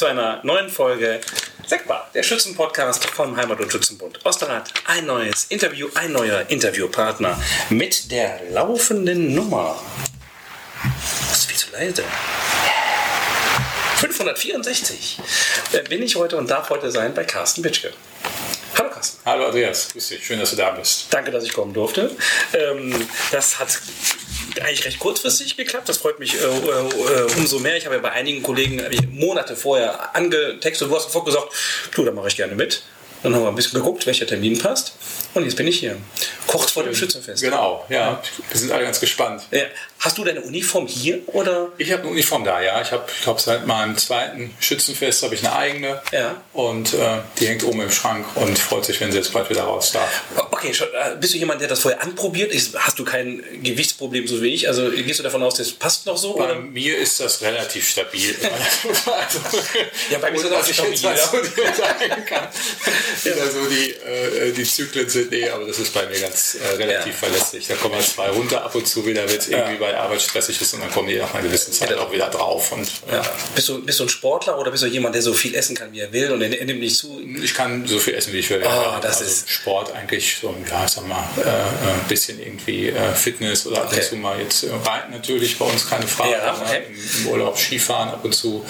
zu einer neuen Folge Sektbar, der Schützenpodcast vom Heimat- und Schützenbund Osterrad. Ein neues Interview, ein neuer Interviewpartner mit der laufenden Nummer. Das ist viel zu leise. 564 äh, bin ich heute und darf heute sein bei Carsten Bitschke. Hallo Carsten. Hallo Andreas, grüß dich, schön, dass du da bist. Danke, dass ich kommen durfte. Ähm, das hat eigentlich recht kurzfristig geklappt. Das freut mich äh, äh, umso mehr. Ich habe ja bei einigen Kollegen Monate vorher angetextet und du hast sofort gesagt, du, da mache ich gerne mit. Dann haben wir ein bisschen geguckt, welcher Termin passt. Und jetzt bin ich hier. Kurz vor dem Schützenfest. Genau, ja. Wir sind alle ganz gespannt. Ja. Hast du deine Uniform hier oder? Ich habe eine Uniform da, ja. Ich habe, ich glaube, seit meinem zweiten Schützenfest habe ich eine eigene. Ja. Und äh, die hängt oben im Schrank und freut sich, wenn sie jetzt bald wieder raus darf. Okay, schon, äh, bist du jemand, der das vorher anprobiert? Ist, hast du kein Gewichtsproblem so wie ich? Also gehst du davon aus, das passt noch so? Bei Oder? mir ist das relativ stabil. also, Ja, bei mir ist das auch ich stabil, jetzt ja. was so sagen kann, wie da so die, äh, die Zyklen sind. Nee, aber das ist bei mir ganz äh, relativ Ja. verlässlich. Da kommen halt zwei runter ab und zu wieder, wenn es irgendwie bei der Arbeit stressig ist und dann kommen die nach einer gewissen Zeit auch wieder drauf. Und, äh, Ja. Bist, du, bist du ein Sportler oder bist du jemand, der so viel essen kann, wie er will und er, nimmt nicht zu? Ich kann so viel essen, wie ich will. Ah, Ja, das also ist- Sport eigentlich so, ja, ich sag mal, äh, äh, ein bisschen irgendwie äh, Fitness oder ab Okay. und zu mal jetzt äh, Reiten natürlich bei uns keine Frage. Ja, okay. ne? Im, Im Urlaub Skifahren ab und zu.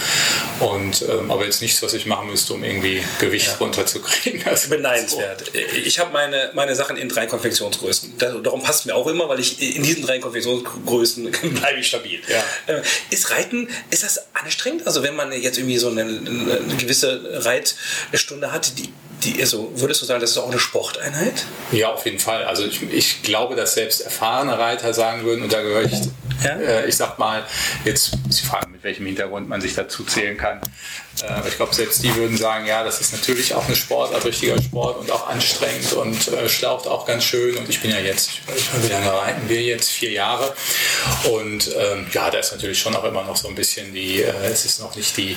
Und, ähm, aber jetzt nichts, was ich machen müsste, um irgendwie Gewicht runterzukriegen. Also, Beneidenswert. Ich habe meine, meine Sachen in drei Konfektionsgrößen. Da- Darum passt mir auch immer, weil ich in diesen drei Konfektionsgrößen bleibe ich stabil. Ja. Äh, Ist Reiten, ist das anstrengend? Also wenn man jetzt irgendwie so eine, eine gewisse Reitstunde hat, die, die, also würdest du sagen, das ist auch eine Sporteinheit? Ja, auf jeden Fall. Also ich, ich glaube, dass selbst erfahrene Reiter sagen würden, und da gehöre ich, Ja. äh, ich sag mal, jetzt muss ich fragen, mit welchem Hintergrund man sich dazu zählen kann. Äh, aber ich glaube, selbst die würden sagen, ja, das ist natürlich auch eine Sportart, richtiger Sport und auch anstrengend und äh, schlaucht auch ganz schön. Und ich bin ja jetzt, wie lange reiten wir jetzt? Vier Jahre. Und ähm, ja, da ist natürlich schon auch immer noch so ein bisschen die, äh, es ist noch nicht die,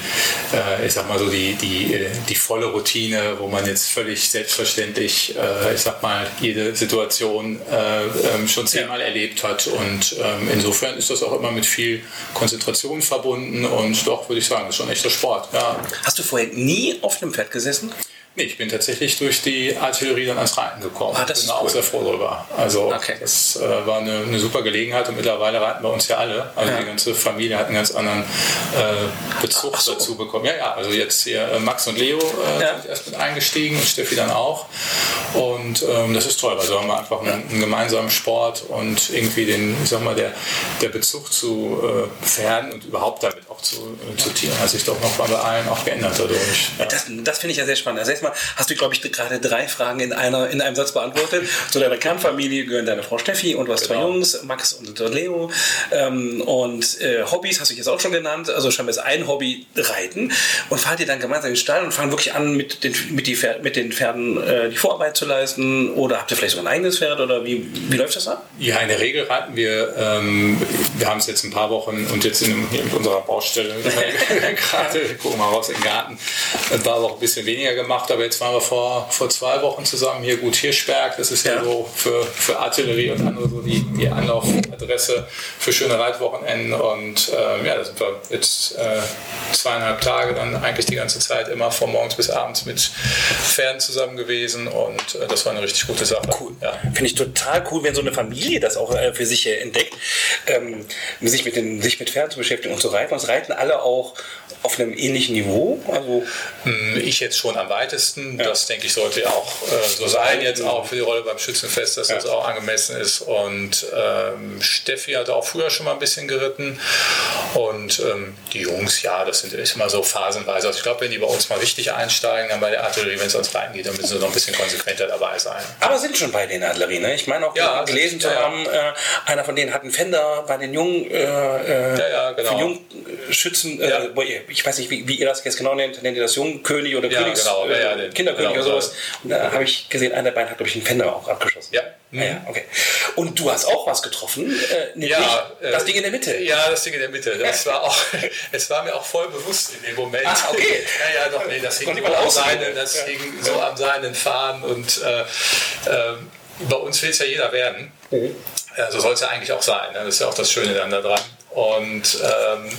äh, ich sag mal so, die, die, äh, die volle Routine, wo man jetzt völlig selbstverständlich, äh, ich sag mal, jede Situation äh, ähm, schon zehnmal erlebt hat. Und ähm, insofern ist das auch immer mit viel Konzentration verbunden und doch würde ich sagen, das ist schon echter Sport. Ja. Hast du vorher nie auf einem Pferd gesessen? Nee, ich bin tatsächlich durch die Artillerie dann ans Reiten gekommen. Ah, das bin ist da auch cool. sehr froh drüber. Also Okay. das äh, war eine, eine super Gelegenheit und mittlerweile reiten wir uns ja alle. Also Ja. die ganze Familie hat einen ganz anderen äh, Bezug so. dazu bekommen. Ja, ja, also jetzt hier äh, Max und Leo äh, Ja. sind erst mit eingestiegen und Steffi dann auch. Und ähm, das ist toll. Also haben wir einfach einen, einen gemeinsamen Sport und irgendwie den, ich sag mal, der, der Bezug zu äh, Pferden und überhaupt damit auch zu, äh, zu Tieren hat sich doch noch bei allen auch geändert dadurch. Ja. Das, das finde ich ja sehr spannend. Also erstmal hast du, glaube ich, gerade drei Fragen in, einer, in einem Satz beantwortet. Zu deiner Kernfamilie gehören deine Frau Steffi und du hast zwei Genau. Jungs, Max und Leo. Ähm, und äh, Hobbys hast du jetzt auch schon genannt. Also scheinbar ist ein Hobby Reiten. Und fahrt ihr dann gemeinsam in den Stall und fangen wirklich an, mit den, mit die Pfer- mit den Pferden äh, die Vorarbeit zu leisten? Oder habt ihr vielleicht sogar ein eigenes Pferd? Oder wie, wie läuft das ab? Ja, in der Regel reiten wir, ähm, wir haben es jetzt ein paar Wochen und jetzt in, in unserer Baustelle gerade, gucken mal raus in den Garten, ein paar Wochen ein bisschen weniger gemacht, aber jetzt waren wir vor, vor zwei Wochen zusammen hier gut Hirschberg, das ist ja, Ja. so für, für Artillerie und andere so die, die Anlaufadresse für schöne Reitwochenenden und ähm, ja, da sind wir jetzt äh, zweieinhalb Tage dann eigentlich die ganze Zeit immer von morgens bis abends mit Pferden zusammen gewesen und äh, das war eine richtig gute Sache. Cool. Ja. Finde ich total cool, wenn so eine Familie das auch äh, für sich äh, entdeckt, ähm, sich, mit den, sich mit Pferden zu beschäftigen und zu reiten. Und reiten alle auch auf einem ähnlichen Niveau. Also, Hm, Ich jetzt schon am weitesten. Das denke ich sollte ja auch äh, so sein, jetzt auch für die Rolle beim Schützenfest, dass das auch angemessen ist. Und ähm, Steffi hat auch früher schon mal ein bisschen geritten. Und ähm, die Jungs, ja, das sind ist immer so phasenweise. Also ich glaube, wenn die bei uns mal richtig einsteigen, dann bei der Artillerie, wenn es ans Reiten geht, dann müssen sie noch ein bisschen konsequenter dabei sein. aber sind schon bei den Adlerie, ne? Ich meine auch Ja, gelesen zu ja, ja. haben, äh, einer von denen hat einen Fender bei den jungen, äh, äh, Ja, ja, genau. für Jungschützen, äh, Ja. ihr- ich weiß nicht, wie, wie ihr das jetzt genau nennt, nennt ihr das Jungkönig oder Ja, Königs, genau, ja, äh, den- Kinderkönig genau, oder sowas. Und da habe ich gesehen, einer der beiden hat, glaube ich, einen Fender auch abgeschossen. Ja. Ja, ja, okay. Und du hast auch was getroffen, äh, Ja, äh, das Ding in der Mitte. Ja, das Ding in der Mitte. Das war auch, es war mir auch voll bewusst in dem Moment. Ah, okay. Ja, doch, nee, das hing, so am, seinen, das hing so am seinen Faden und äh, ähm, bei uns will es ja jeder werden. Mhm. Ja, so soll es ja eigentlich auch sein. Ne? Das ist ja auch das Schöne dann da dran. Und ähm,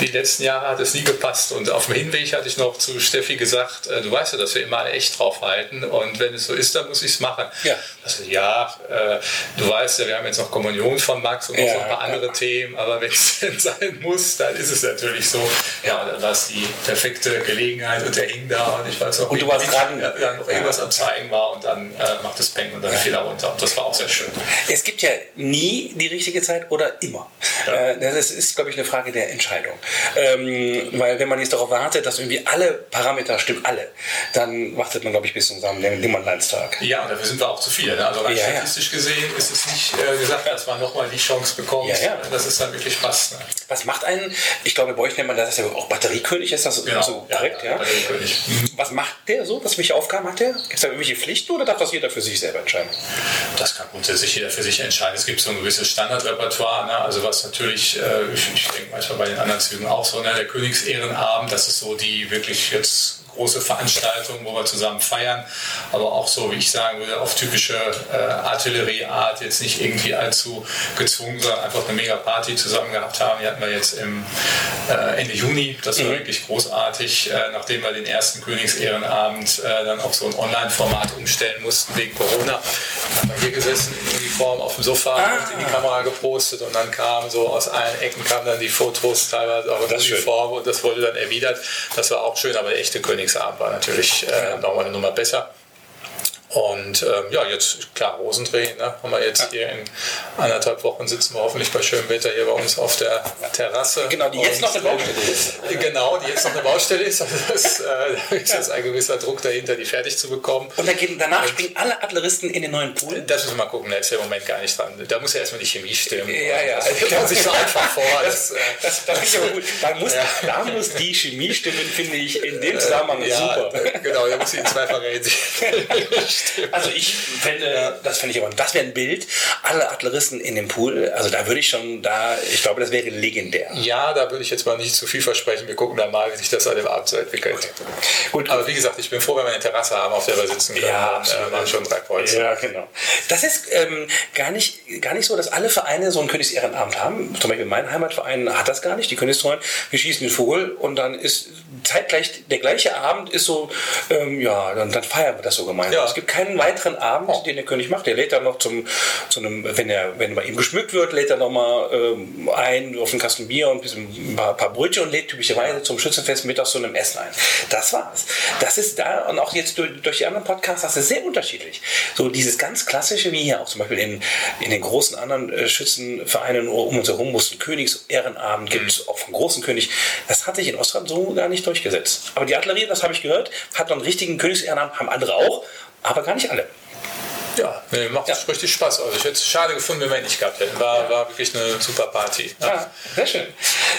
die letzten Jahre hat es nie gepasst. Und auf dem Hinweg hatte ich noch zu Steffi gesagt, äh, du weißt ja, dass wir immer alle echt drauf halten. Und wenn es so ist, dann muss ich es machen. Ja, also, ja äh, du weißt ja, wir haben jetzt noch Kommunion von Max und noch ja, so ein paar andere Themen. Aber wenn es denn sein muss, dann ist es natürlich so. Ja, dann war es die perfekte Gelegenheit und der hing da. Und ich weiß noch, und du warst dran, ja, noch irgendwas am Zeigen war. Und dann äh, macht es Peng und dann fiel er runter. Und das war auch sehr schön. Es gibt ja nie die richtige Zeit oder immer. Ja. Das ist, glaube ich, eine Frage der Entscheidung. Ähm, weil wenn man jetzt darauf wartet, dass irgendwie alle Parameter stimmen, alle, dann wartet man, glaube ich, bis zum Nimmernleinstag. Ja, und dafür sind wir auch zu viele. Ne? Also rein ja, statistisch ja. gesehen ist es nicht äh, gesagt, dass man nochmal die Chance bekommt, ja, ja. dass es dann wirklich passt. Ne? Was macht einen, ich glaube, bei euch nennt man das ja auch Batteriekönig, ist das genau. so korrekt? Ja, Batteriekönig. Was macht der so? Was welche Aufgaben hat der? Gibt es da irgendwelche Pflichten oder darf das jeder für sich selber entscheiden? Das kann grundsätzlich jeder für sich entscheiden. Es gibt so ein gewisses Standardrepertoire, ne? also was natürlich, äh, ich, ich denke manchmal bei den anderen Zügen auch so, ne? der Königsehrenabend, das ist so die wirklich jetzt große Veranstaltungen, wo wir zusammen feiern, aber auch so, wie ich sagen würde, auf typische äh, Artillerieart, jetzt nicht irgendwie allzu gezwungen, sondern einfach eine mega Party zusammen gehabt haben. Die hatten wir jetzt im äh, Ende Juni, das war mhm. wirklich großartig, äh, nachdem wir den ersten Königsehrenabend äh, dann auf so ein Online-Format umstellen mussten wegen Corona. Haben wir hier gesessen in Uniform auf dem Sofa ah. in die Kamera gepostet und dann kamen so aus allen Ecken kamen dann die Fotos teilweise auch in Uniform und das wurde dann erwidert. Das war auch schön, aber der echte König Königsabend war natürlich äh, nochmal eine Nummer besser. Und ähm, ja, jetzt klar, Rosendreh, ne, haben wir jetzt hier in anderthalb Wochen sitzen wir hoffentlich bei schönem Wetter hier bei uns auf der Terrasse. Genau, die jetzt noch eine Baustelle ist. Genau, die jetzt noch eine Baustelle ist. Also das, äh, ist jetzt ein gewisser Druck dahinter, die fertig zu bekommen. Und dann gehen, danach Und, springen alle Adleristen in den neuen Pool? Das müssen wir mal gucken, da ist ja im Moment gar nicht dran. Da muss ja erstmal die Chemie stimmen. Ja, ja. Das stellt sich so einfach vor. Das, das, das, das ist aber gut. Da muss, ja. da muss die Chemie stimmen, finde ich, in dem Zusammenhang ja, super. Genau, da muss sie in zweifacher Hinsicht Also ich fände, das fände ich aber, das wäre ein Bild, alle Adleristen in dem Pool, also da würde ich schon, da, ich glaube, das wäre legendär. Ja, da würde ich jetzt mal nicht zu viel versprechen. Wir gucken dann mal, wie sich das an dem Abend so entwickelt. Okay. Gut, aber wie gesagt, ich bin froh, wenn wir eine Terrasse haben, auf der wir sitzen können. Ja, absolut. Dann, äh, schon drei Kreuze. Ja, genau. Das ist ähm, gar, nicht, gar nicht so, dass alle Vereine so einen Königsehrenabend haben. Zum Beispiel mein Heimatverein hat das gar nicht. Die Königstreuen, wir schießen den Vogel und dann ist zeitgleich der gleiche Abend ist so, ähm, ja, dann, dann feiern wir das so gemeinsam. Ja. Es gibt keinen weiteren Abend, oh. den der König macht. Der lädt dann noch zum, zu einem, wenn er, wenn bei ihm geschmückt wird, lädt er noch mal ähm, ein auf einen Kasten Bier und ein paar, paar Brötchen und lädt typischerweise zum Schützenfest mittags zu einem Essen ein. Das war's. Das ist da und auch jetzt durch, durch die anderen Podcasts, das ist sehr unterschiedlich. So dieses ganz klassische, wie hier auch zum Beispiel in, in den großen anderen äh, Schützenvereinen um uns herum, wo es einen Königsehrenabend gibt, mhm. auch vom großen König. Das hatte ich in Ostland so gar nicht durchgesetzt. Aber die Artillerie, das habe ich gehört, hat noch einen richtigen Königsehrenabend, haben andere auch, aber gar nicht alle. Ja, nee, macht ja. richtig Spaß. Also ich hätte es schade gefunden, wenn wir ihn nicht gehabt hätten. War, war wirklich eine super Party. Ja, ja sehr schön.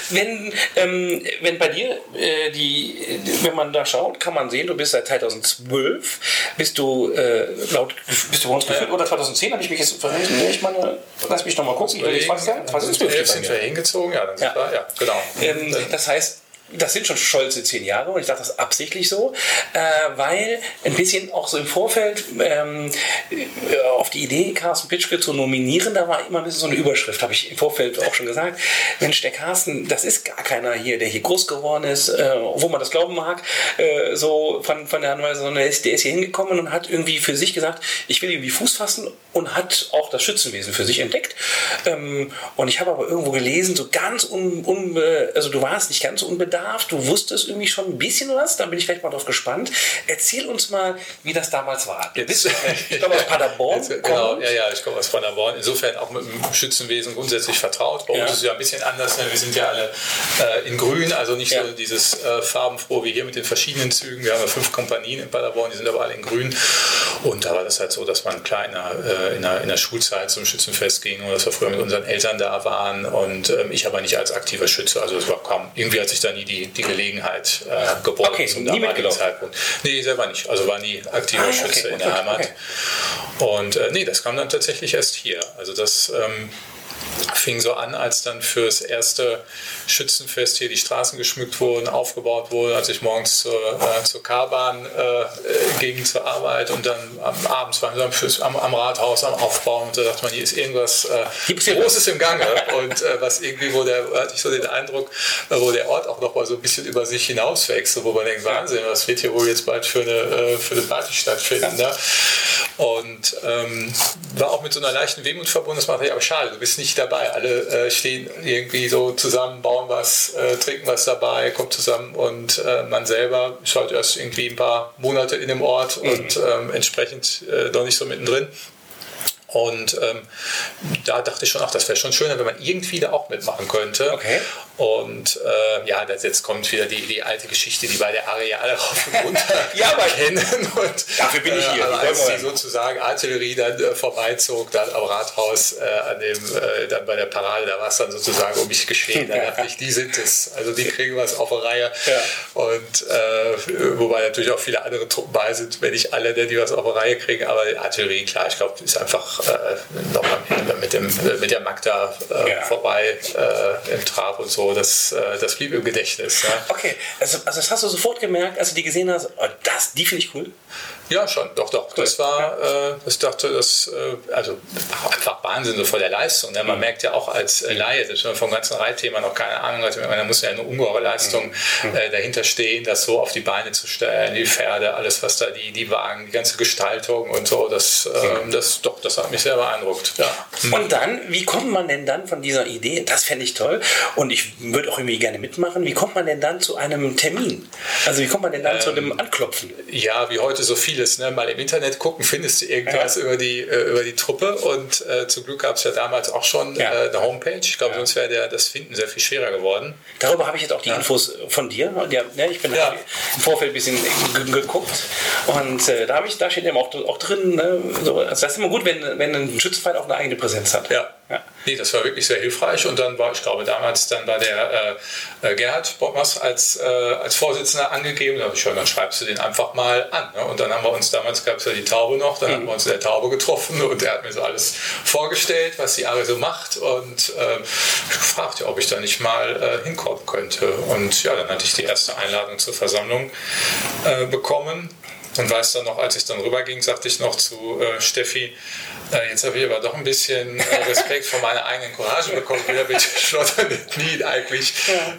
Wenn, ähm, wenn bei dir, äh, die, wenn man da schaut, kann man sehen, du bist seit 2012, bist du äh, laut, bist du bei uns geführt, oder 2010 habe ich mich jetzt verrechnet. Ich meine, lass mich nochmal gucken. 2012 sind wir hingezogen, ja, dann sind wir, ja, genau. Ähm, das heißt, das sind schon stolze zehn Jahre und ich sage das absichtlich so, äh, weil ein bisschen auch so im Vorfeld ähm, äh, auf die Idee, Carsten Pitschke zu nominieren, da war immer ein bisschen so eine Überschrift, habe ich im Vorfeld auch schon gesagt. Mensch, der Carsten, das ist gar keiner hier, der hier groß geworden ist, äh, wo man das glauben mag, äh, so von, von der Anweisung, sondern der ist, der ist hier hingekommen und hat irgendwie für sich gesagt, ich will irgendwie Fuß fassen und hat auch das Schützenwesen für sich entdeckt. Ähm, und ich habe aber irgendwo gelesen, so ganz un, un also du warst nicht ganz unbedarft, Bedarf? Du wusstest irgendwie schon ein bisschen was, da bin ich vielleicht mal drauf gespannt. Erzähl uns mal, wie das damals war. Du bist, ich glaube, aus Paderborn. Jetzt, genau, ja, ja, ich komme aus Paderborn. Insofern auch mit dem Schützenwesen grundsätzlich vertraut. Bei ja. uns ist es ja ein bisschen anders. Ne? Wir sind ja alle äh, in grün, also nicht ja. so dieses äh, farbenfroh wie hier mit den verschiedenen Zügen. Wir haben ja fünf Kompanien in Paderborn, die sind aber alle in grün. Und da war das halt so, dass man klar in der, äh, in der, in der Schulzeit zum Schützenfest ging und dass wir früher mit unseren Eltern da waren. Und ähm, ich aber nicht als aktiver Schütze. Also es war kaum, irgendwie hat sich da nie die die, die Gelegenheit äh, geboten okay, zum damaligen Zeitpunkt. Nee, selber nicht. Also war nie aktiver ah, Schütze okay, in der Heimat. Okay. Und äh, nee, das kam dann tatsächlich erst hier. Also das ähm, fing so an, als dann fürs erste Schützenfest hier die Straßen geschmückt wurden, aufgebaut wurden, als ich morgens zur, äh, zur K-Bahn äh, ging zur Arbeit und dann am, abends waren wir am, am, Rathaus am Aufbauen und da dachte man, hier ist irgendwas äh, Großes im Gange und äh, was irgendwie, wo der, hatte ich so den Eindruck, äh, wo der Ort auch noch mal so ein bisschen über sich hinauswächst, wo man denkt, Wahnsinn, was wird hier wohl jetzt bald für eine, äh, für eine Party stattfinden. Ne? Und ähm, war auch mit so einer leichten Wehmut verbunden, das macht ja aber schade, du bist nicht dabei. Alle äh, stehen irgendwie so zusammen, bauen was, äh, trinken was dabei, kommt zusammen und äh, man selber ist halt erst irgendwie ein paar Monate in dem Ort mhm. und ähm, entsprechend äh, noch nicht so mittendrin. Und ähm, da dachte ich schon, ach, das wäre schon schöner, wenn man irgendwie da auch mitmachen könnte. Okay. Und äh, ja, das, jetzt kommt wieder die, die alte Geschichte, die bei der Areale rauf und runter ja, aber kennen. Und, dafür bin ich hier. Äh, als die sozusagen Artillerie dann äh, vorbeizog, dann am Rathaus, äh, an dem, äh, dann bei der Parade, da war es dann sozusagen um mich geschehen. Da dachte ich, die sind es. Also die kriegen was auf der Reihe. Ja. Und äh, wobei natürlich auch viele andere Truppen bei sind, wenn nicht alle, die was auf der Reihe kriegen. Aber die Artillerie, klar, ich glaube, ist einfach nochmal mit, dem, mit der Magda ja. vorbei im Trab und so das, äh, das blieb im Gedächtnis. Ja. Okay, also, also das hast du sofort gemerkt, als du die gesehen hast, oh, das, die finde ich cool. Ja, schon, doch, doch. Das war, äh, ich dachte, das, äh, also einfach Wahnsinn so vor der Leistung. Ne? Man mhm. merkt ja auch als äh, Laie, dass man vom ganzen Reitthema noch keine Ahnung hat, da muss ja eine ungeheure Leistung mhm. äh, dahinter stehen, das so auf die Beine zu stellen, die Pferde, alles, was da, die, die Wagen, die ganze Gestaltung und so, das, äh, das, doch, das hat mich sehr beeindruckt. Ja. Und dann, wie kommt man denn dann von dieser Idee, das fände ich toll und ich würde auch irgendwie gerne mitmachen, wie kommt man denn dann zu einem Termin? Also wie kommt man denn dann ähm, zu einem Anklopfen? Ja, wie heute so viele vieles. Ne? Mal im Internet gucken, findest du irgendwas ja. über, die, äh, über die Truppe. Und äh, zum Glück gab es ja damals auch schon ja. äh, eine Homepage. Ich glaube, ja. sonst wäre das Finden sehr viel schwerer geworden. Darüber habe ich jetzt auch die Infos von dir. Ja, ne, ich bin im Vorfeld ein bisschen geguckt. Und äh, da, ich, da steht eben auch, auch drin, ne? so, also das ist immer gut, wenn, wenn ein Schützenverein auch eine eigene Präsenz hat. Ja. Ja. Nee, das war wirklich sehr hilfreich. Und dann war, ich glaube, damals dann war der äh, äh Gerhard Bockmas als, äh, als Vorsitzender angegeben. Da habe ich schon, dann schreibst du den einfach mal an. Ne? Und dann haben wir uns, damals gab es ja die Taube noch, dann mhm. haben wir uns in der Taube getroffen und der hat mir so alles vorgestellt, was die Ari so macht. Und äh, gefragt, ob ich da nicht mal äh, hinkommen könnte. Und ja, dann hatte ich die erste Einladung zur Versammlung äh, bekommen. Und weiß dann noch, als ich dann rüberging, sagte ich noch zu äh, Steffi, jetzt habe ich aber doch ein bisschen äh, Respekt vor meiner eigenen Courage bekommen. Wieder bin ich schlotternde Knie eigentlich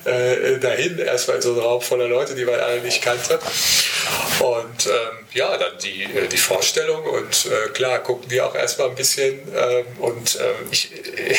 äh, dahin, erstmal in so einem Raum voller Leute, die man alle nicht kannte. Und ähm, ja, dann die, äh, die Vorstellung und äh, klar gucken die auch erstmal ein bisschen ähm, und ähm, ich,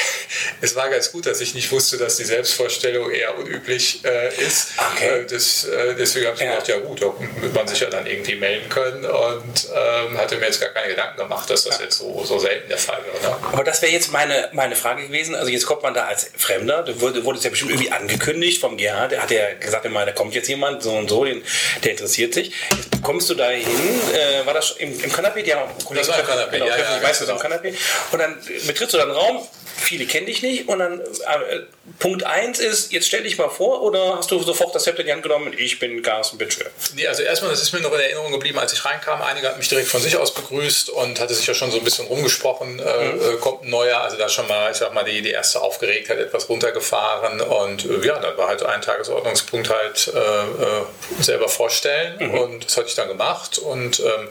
es war ganz gut, dass ich nicht wusste, dass die Selbstvorstellung eher unüblich ist. Okay. Das, deswegen habe ich ja. gedacht, ja gut, da wird man sich ja dann irgendwie melden können und ähm, hatte mir jetzt gar keine Gedanken gemacht, dass das jetzt so, so selten der Fall wäre. Ne? Aber das wäre jetzt meine, meine Frage gewesen. Also jetzt kommt man da als Fremder, da wurde, wurde es ja bestimmt irgendwie angekündigt vom Gerhard, der hat ja gesagt, immer, da kommt jetzt jemand, so und so, den, der interessiert sich. Jetzt kommst du da hin, äh, war das im, im Kanapé? Ja, das war im Kanapé, genau, ja, ja, ich weiß, genau. im Kanapé. Und dann betrittst du dann Raum, viele kennen dich nicht und dann äh, Punkt 1 ist, jetzt stell dich mal vor oder hast du sofort das Zepter in die Hand genommen, ich bin Carsten, bitte Nee, also erstmal, das ist mir noch in Erinnerung geblieben, als ich reinkam, einige hat mich direkt von sich aus begrüßt und hatte sich ja schon so ein bisschen rumgesprochen, äh, mhm. äh, kommt ein neuer, also da schon mal, ich sag mal, die, die erste Aufgeregtheit etwas runtergefahren und äh, ja, dann war halt ein Tagesordnungspunkt halt äh, äh, selber vorstellen mhm. und das hatte ich dann gemacht und ähm,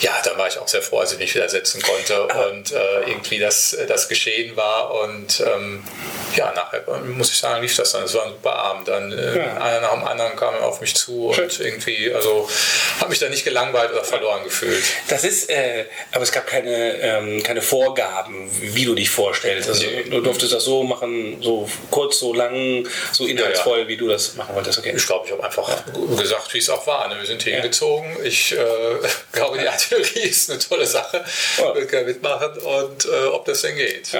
ja, da war ich auch sehr froh, als ich mich wieder setzen konnte ah. und irgendwie das, das geschehen war und ähm, ja, nachher muss ich sagen, lief das dann. Es war ein super Abend. Dann äh, ja. einer nach dem anderen kam auf mich zu Schön. und irgendwie, also habe mich da nicht gelangweilt oder verloren gefühlt. Das ist, äh, aber es gab keine, ähm, keine Vorgaben, wie du dich vorstellst. Also nee. du durftest das so machen, so kurz, so lang, so inhaltsvoll, ja, ja. wie du das machen wolltest. Okay. Ich glaube, ich habe einfach gesagt, wie es auch war. Ne? Wir sind hier hingezogen. Ich äh, glaube, die Artillerie ist eine tolle Sache. Ich will gerne mitmachen und äh, ob das denn geht.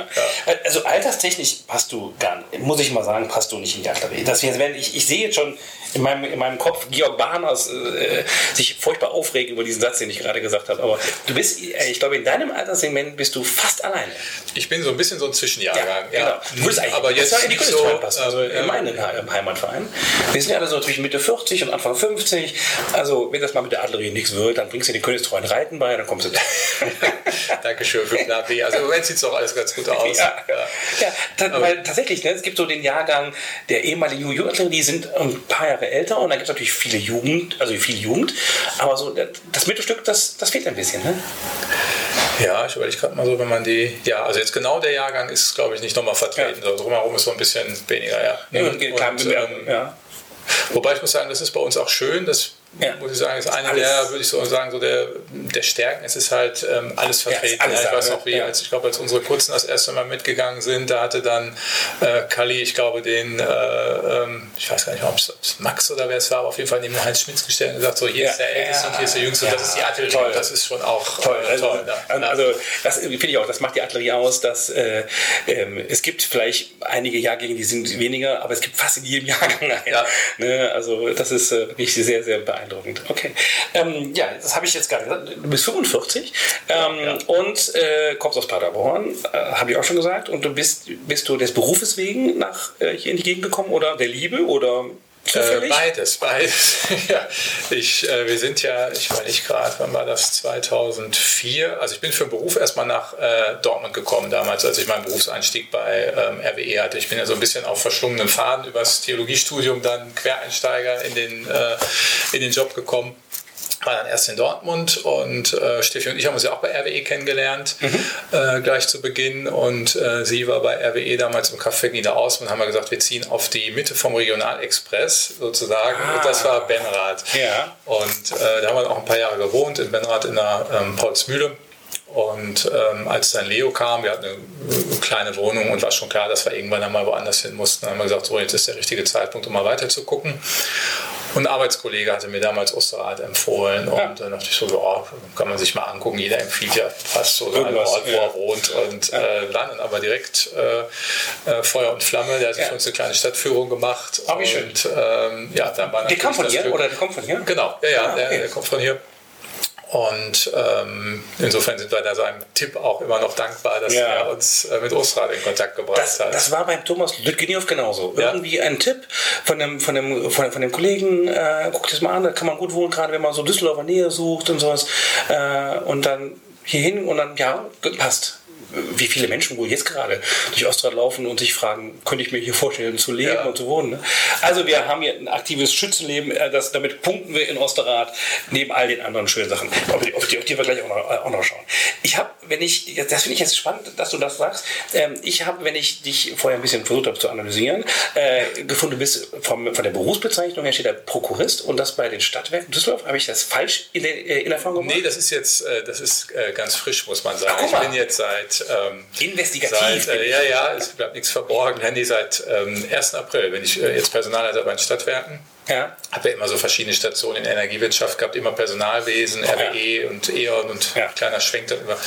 Also alterstechnisch passt du gar nicht, muss ich mal sagen, passt du nicht in die Artillerie. Das jetzt, wenn ich, ich sehe jetzt schon in meinem, in meinem Kopf Georg Bahners äh, sich furchtbar aufregen über diesen Satz, den ich gerade gesagt habe. Aber du bist, äh, ich glaube, in deinem Alterssegment bist du fast alleine. Ich bin so ein bisschen so ein Zwischenjahrgang. Ja, ja. Genau. Du eigentlich aber jetzt in die so, passen, also in meinen Heimatverein. Wir sind ja alle so zwischen Mitte 40 und Anfang 50. Also, wenn das mal mit der Artillerie nichts wird, dann bringst du den königstreuen Reiten bei, dann kommst du. Dankeschön für B. Also, im Moment sieht es doch alles ganz gut aus. Ja. ja, ja weil tatsächlich, ne, es gibt so den Jahrgang der ehemaligen Jugendlichen, die sind ein paar Jahre älter und da gibt es natürlich viele Jugend, also viel Jugend, aber so das Mittelstück, das, das fehlt ein bisschen. Ne? Ja, ich überlege gerade mal so, wenn man die, ja, also jetzt genau der Jahrgang ist, glaube ich, nicht nochmal vertreten. Ja. Also drumherum ist so ein bisschen weniger, ja. ja, und, ähm, ja. Wobei ich muss sagen, das ist bei uns auch schön, dass ja. muss ich sagen, ist eine alles. der, würde ich so sagen, so der, der Stärken. Es ist halt ähm, alles vertreten. Ja, alles ich weiß noch, wie, als ich glaube, als unsere Kurzen das erste Mal mitgegangen sind, da hatte dann äh, Kali, ich glaube, den, äh, ähm, ich weiß gar nicht, ob es Max oder wer es war, aber auf jeden Fall neben Heinz Schmitz gestellt und gesagt, so hier ja, ist der Älteste und hier ist der Jüngste. das ist die Artillerie. Toll. Das ist schon auch toll. Äh, toll also, also das finde ich auch, das macht die Artillerie aus, dass äh, ähm, es gibt vielleicht einige Jahrgänge, die sind weniger, aber es gibt fast in jedem Jahrgang einen. Ne? Also das ist äh, wirklich sehr, sehr beeindruckend. Okay. Ähm, ja, das habe ich jetzt gerade gesagt. Du bist 45 ähm, ja. und äh, kommst aus Paderborn, äh, habe ich auch schon gesagt. Und du bist, bist du des Berufes wegen nach äh, hier in die Gegend gekommen oder der Liebe oder äh, beides, beides. ja, ich, äh, wir sind ja, ich meine nicht gerade, wann war das? 2004. Also ich bin für den Beruf erstmal nach äh, Dortmund gekommen damals, als ich meinen Berufseinstieg bei ähm, RWE hatte. Ich bin ja so ein bisschen auf verschlungenen Faden übers Theologiestudium dann Quereinsteiger in den, äh, in den Job gekommen war dann erst in Dortmund und äh, Steffi und ich haben uns ja auch bei RWE kennengelernt, mhm. äh, gleich zu Beginn. Und äh, sie war bei RWE damals im Café Niederaus und haben wir gesagt, wir ziehen auf die Mitte vom Regionalexpress sozusagen. Ah. Und das war Benrath. Ja. Und äh, da haben wir auch ein paar Jahre gewohnt, in Benrath in der ähm, Paulsmühle. Und ähm, als dann Leo kam, wir hatten eine kleine Wohnung und war schon klar, dass wir irgendwann einmal woanders hin mussten. Dann haben wir gesagt, so jetzt ist der richtige Zeitpunkt, um mal weiter zu gucken. Und ein Arbeitskollege hatte mir damals Osterrad empfohlen und ja. dann dachte ich so, ja, kann man sich mal angucken. Jeder empfiehlt ja fast so seinen Ort, wo er wohnt. Und ja. äh, dann aber direkt äh, äh, Feuer und Flamme. Der hat für uns eine kleine Stadtführung gemacht. Oh, wie schön. Und, ähm, ja, dann war der kommt von hier? Oder der kommt von hier? Genau, ja, ja, ah, okay. der, der kommt von hier. Und ähm, insofern sind wir da seinem Tipp auch immer noch dankbar, dass ja. er uns äh, mit Ostrad in Kontakt gebracht das, hat. Das war beim Thomas Lütgeniow genauso. Ja. Irgendwie ein Tipp von dem, von dem, von, von dem Kollegen, äh, guckt das mal an, da kann man gut wohnen, gerade wenn man so Düsseldorfer Nähe sucht und sowas. Äh, und dann hierhin und dann, ja, passt wie viele Menschen wohl jetzt gerade durch Ostrad laufen und sich fragen, könnte ich mir hier vorstellen zu leben ja. und zu wohnen. Ne? Also wir haben hier ein aktives Schützenleben, äh, das, damit punkten wir in Osterrad neben all den anderen schönen Sachen, auf die, auf die, auf die wir gleich auch noch, äh, auch noch schauen. Ich habe, wenn ich, das finde ich jetzt spannend, dass du das sagst, ähm, ich habe, wenn ich dich vorher ein bisschen versucht habe zu analysieren, äh, gefunden, du bist vom, von der Berufsbezeichnung her steht da Prokurist und das bei den Stadtwerken Düsseldorf, habe ich das falsch in, der, in Erfahrung gemacht? Nee, das ist jetzt, das ist ganz frisch, muss man sagen. Ach, ich bin jetzt seit ähm, Investigativ. Seit, äh, ja, ja, es bleibt nichts verborgen. Handy seit ähm, 1. April bin ich äh, jetzt Personalleiter bei den Stadtwerken. Ja. Habe ja immer so verschiedene Stationen in der Energiewirtschaft gehabt, immer Personalwesen, oh, RWE ja. und E.ON und ja. kleiner Schwenk dann über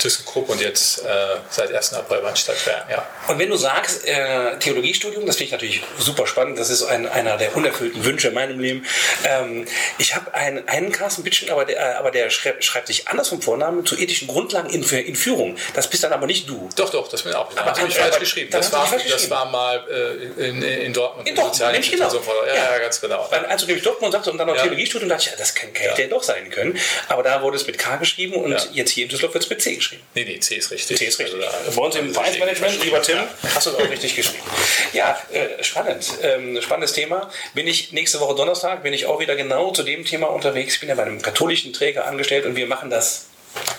ThyssenKrupp und jetzt äh, seit 1. April beim Stadtwerken. Ja. Und wenn du sagst, äh, Theologiestudium, das finde ich natürlich super spannend, das ist ein, einer der unerfüllten Wünsche in meinem Leben. Ähm, ich habe einen, einen Carsten Bitschen, aber der, aber der schreibt, schreibt sich anders vom Vornamen zu ethischen Grundlagen in, in Führung. Das bist dann aber nicht du. Doch, doch, das bin auch. Das habe ich falsch geschrieben. Das war, das war mal äh, in, in Dortmund. In Dortmund, genau. Ja, ja, ganz genau genau. Dann, als du nämlich Dortmund sagst und dann noch ja. Theologiestudium, dachte ich, ja, das kann, kann ja. hätte ja doch sein können. Aber da wurde es mit K geschrieben und ja. jetzt hier in Düsseldorf wird es mit C geschrieben. Nee, nee, C ist richtig. C ist richtig. Also, Bei uns im Vereinsmanagement, lieber Tim, hast du es auch richtig geschrieben. Ja, äh, spannend. Ähm, spannendes Thema. Bin ich nächste Woche Donnerstag, bin ich auch wieder genau zu dem Thema unterwegs. Ich bin ja bei einem katholischen Träger angestellt und wir machen das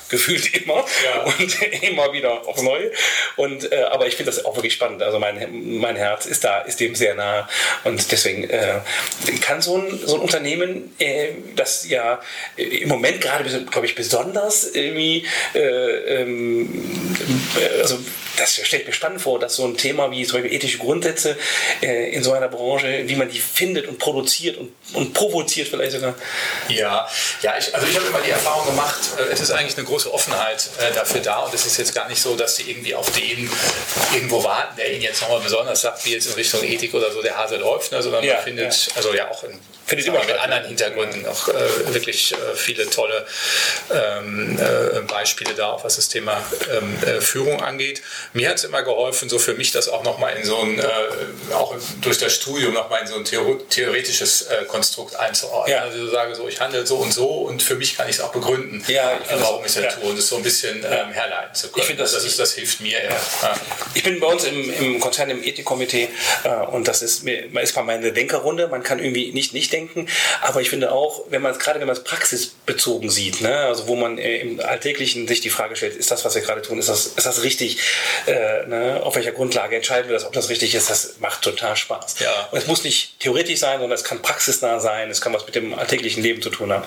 gefühlt immer ja. und immer wieder aufs Neue. Und, äh, aber ich finde das auch wirklich spannend. Also mein, mein Herz ist da, ist dem sehr nah. Und deswegen äh, kann so ein, so ein Unternehmen, äh, das ja im Moment gerade, glaube ich, besonders irgendwie, äh, ähm, also das stelle ich mir spannend vor, dass so ein Thema wie zum Beispiel ethische Grundsätze äh, in so einer Branche, wie man die findet und produziert und, und provoziert vielleicht sogar. Ja, ja ich, also ich habe immer die Erfahrung gemacht, äh, es ist eigentlich eine große Offenheit äh, dafür da und es ist jetzt gar nicht so, dass sie irgendwie auf den irgendwo warten, der ihnen jetzt nochmal besonders sagt, wie jetzt in Richtung Ethik oder so der Hase läuft, ne, sondern ja, man findet, ja. also ja auch in Finde ich immer mit anderen Hintergründen auch äh, wirklich äh, viele tolle ähm, äh, Beispiele da, auch was das Thema ähm, äh, Führung angeht. mir hat es immer geholfen, so für mich das auch nochmal in so ein, äh, auch durch das Studium nochmal in so ein theoretisches äh, Konstrukt einzuordnen. Ja. Also ich sage so, ich handle so und so und für mich kann ich es auch begründen, ja, warum ich es ja. tue und es so ein bisschen ähm, herleiten zu können. Ich finde, das, das, ist, das hilft mir. Ja. Ich bin bei uns im, im Konzern im Ethikkomitee und das ist, man ist mal meine Denkerrunde, man kann irgendwie nicht nicht denken, aber ich finde auch, wenn man es gerade wenn man es praxisbezogen sieht, ne, also wo man äh, im Alltäglichen sich die Frage stellt, ist das, was wir gerade tun, ist das, ist das richtig, äh, ne, auf welcher Grundlage entscheiden wir das, ob das richtig ist, das macht total Spaß. Ja. Und es muss nicht theoretisch sein, sondern es kann praxisnah sein, es kann was mit dem alltäglichen Leben zu tun haben.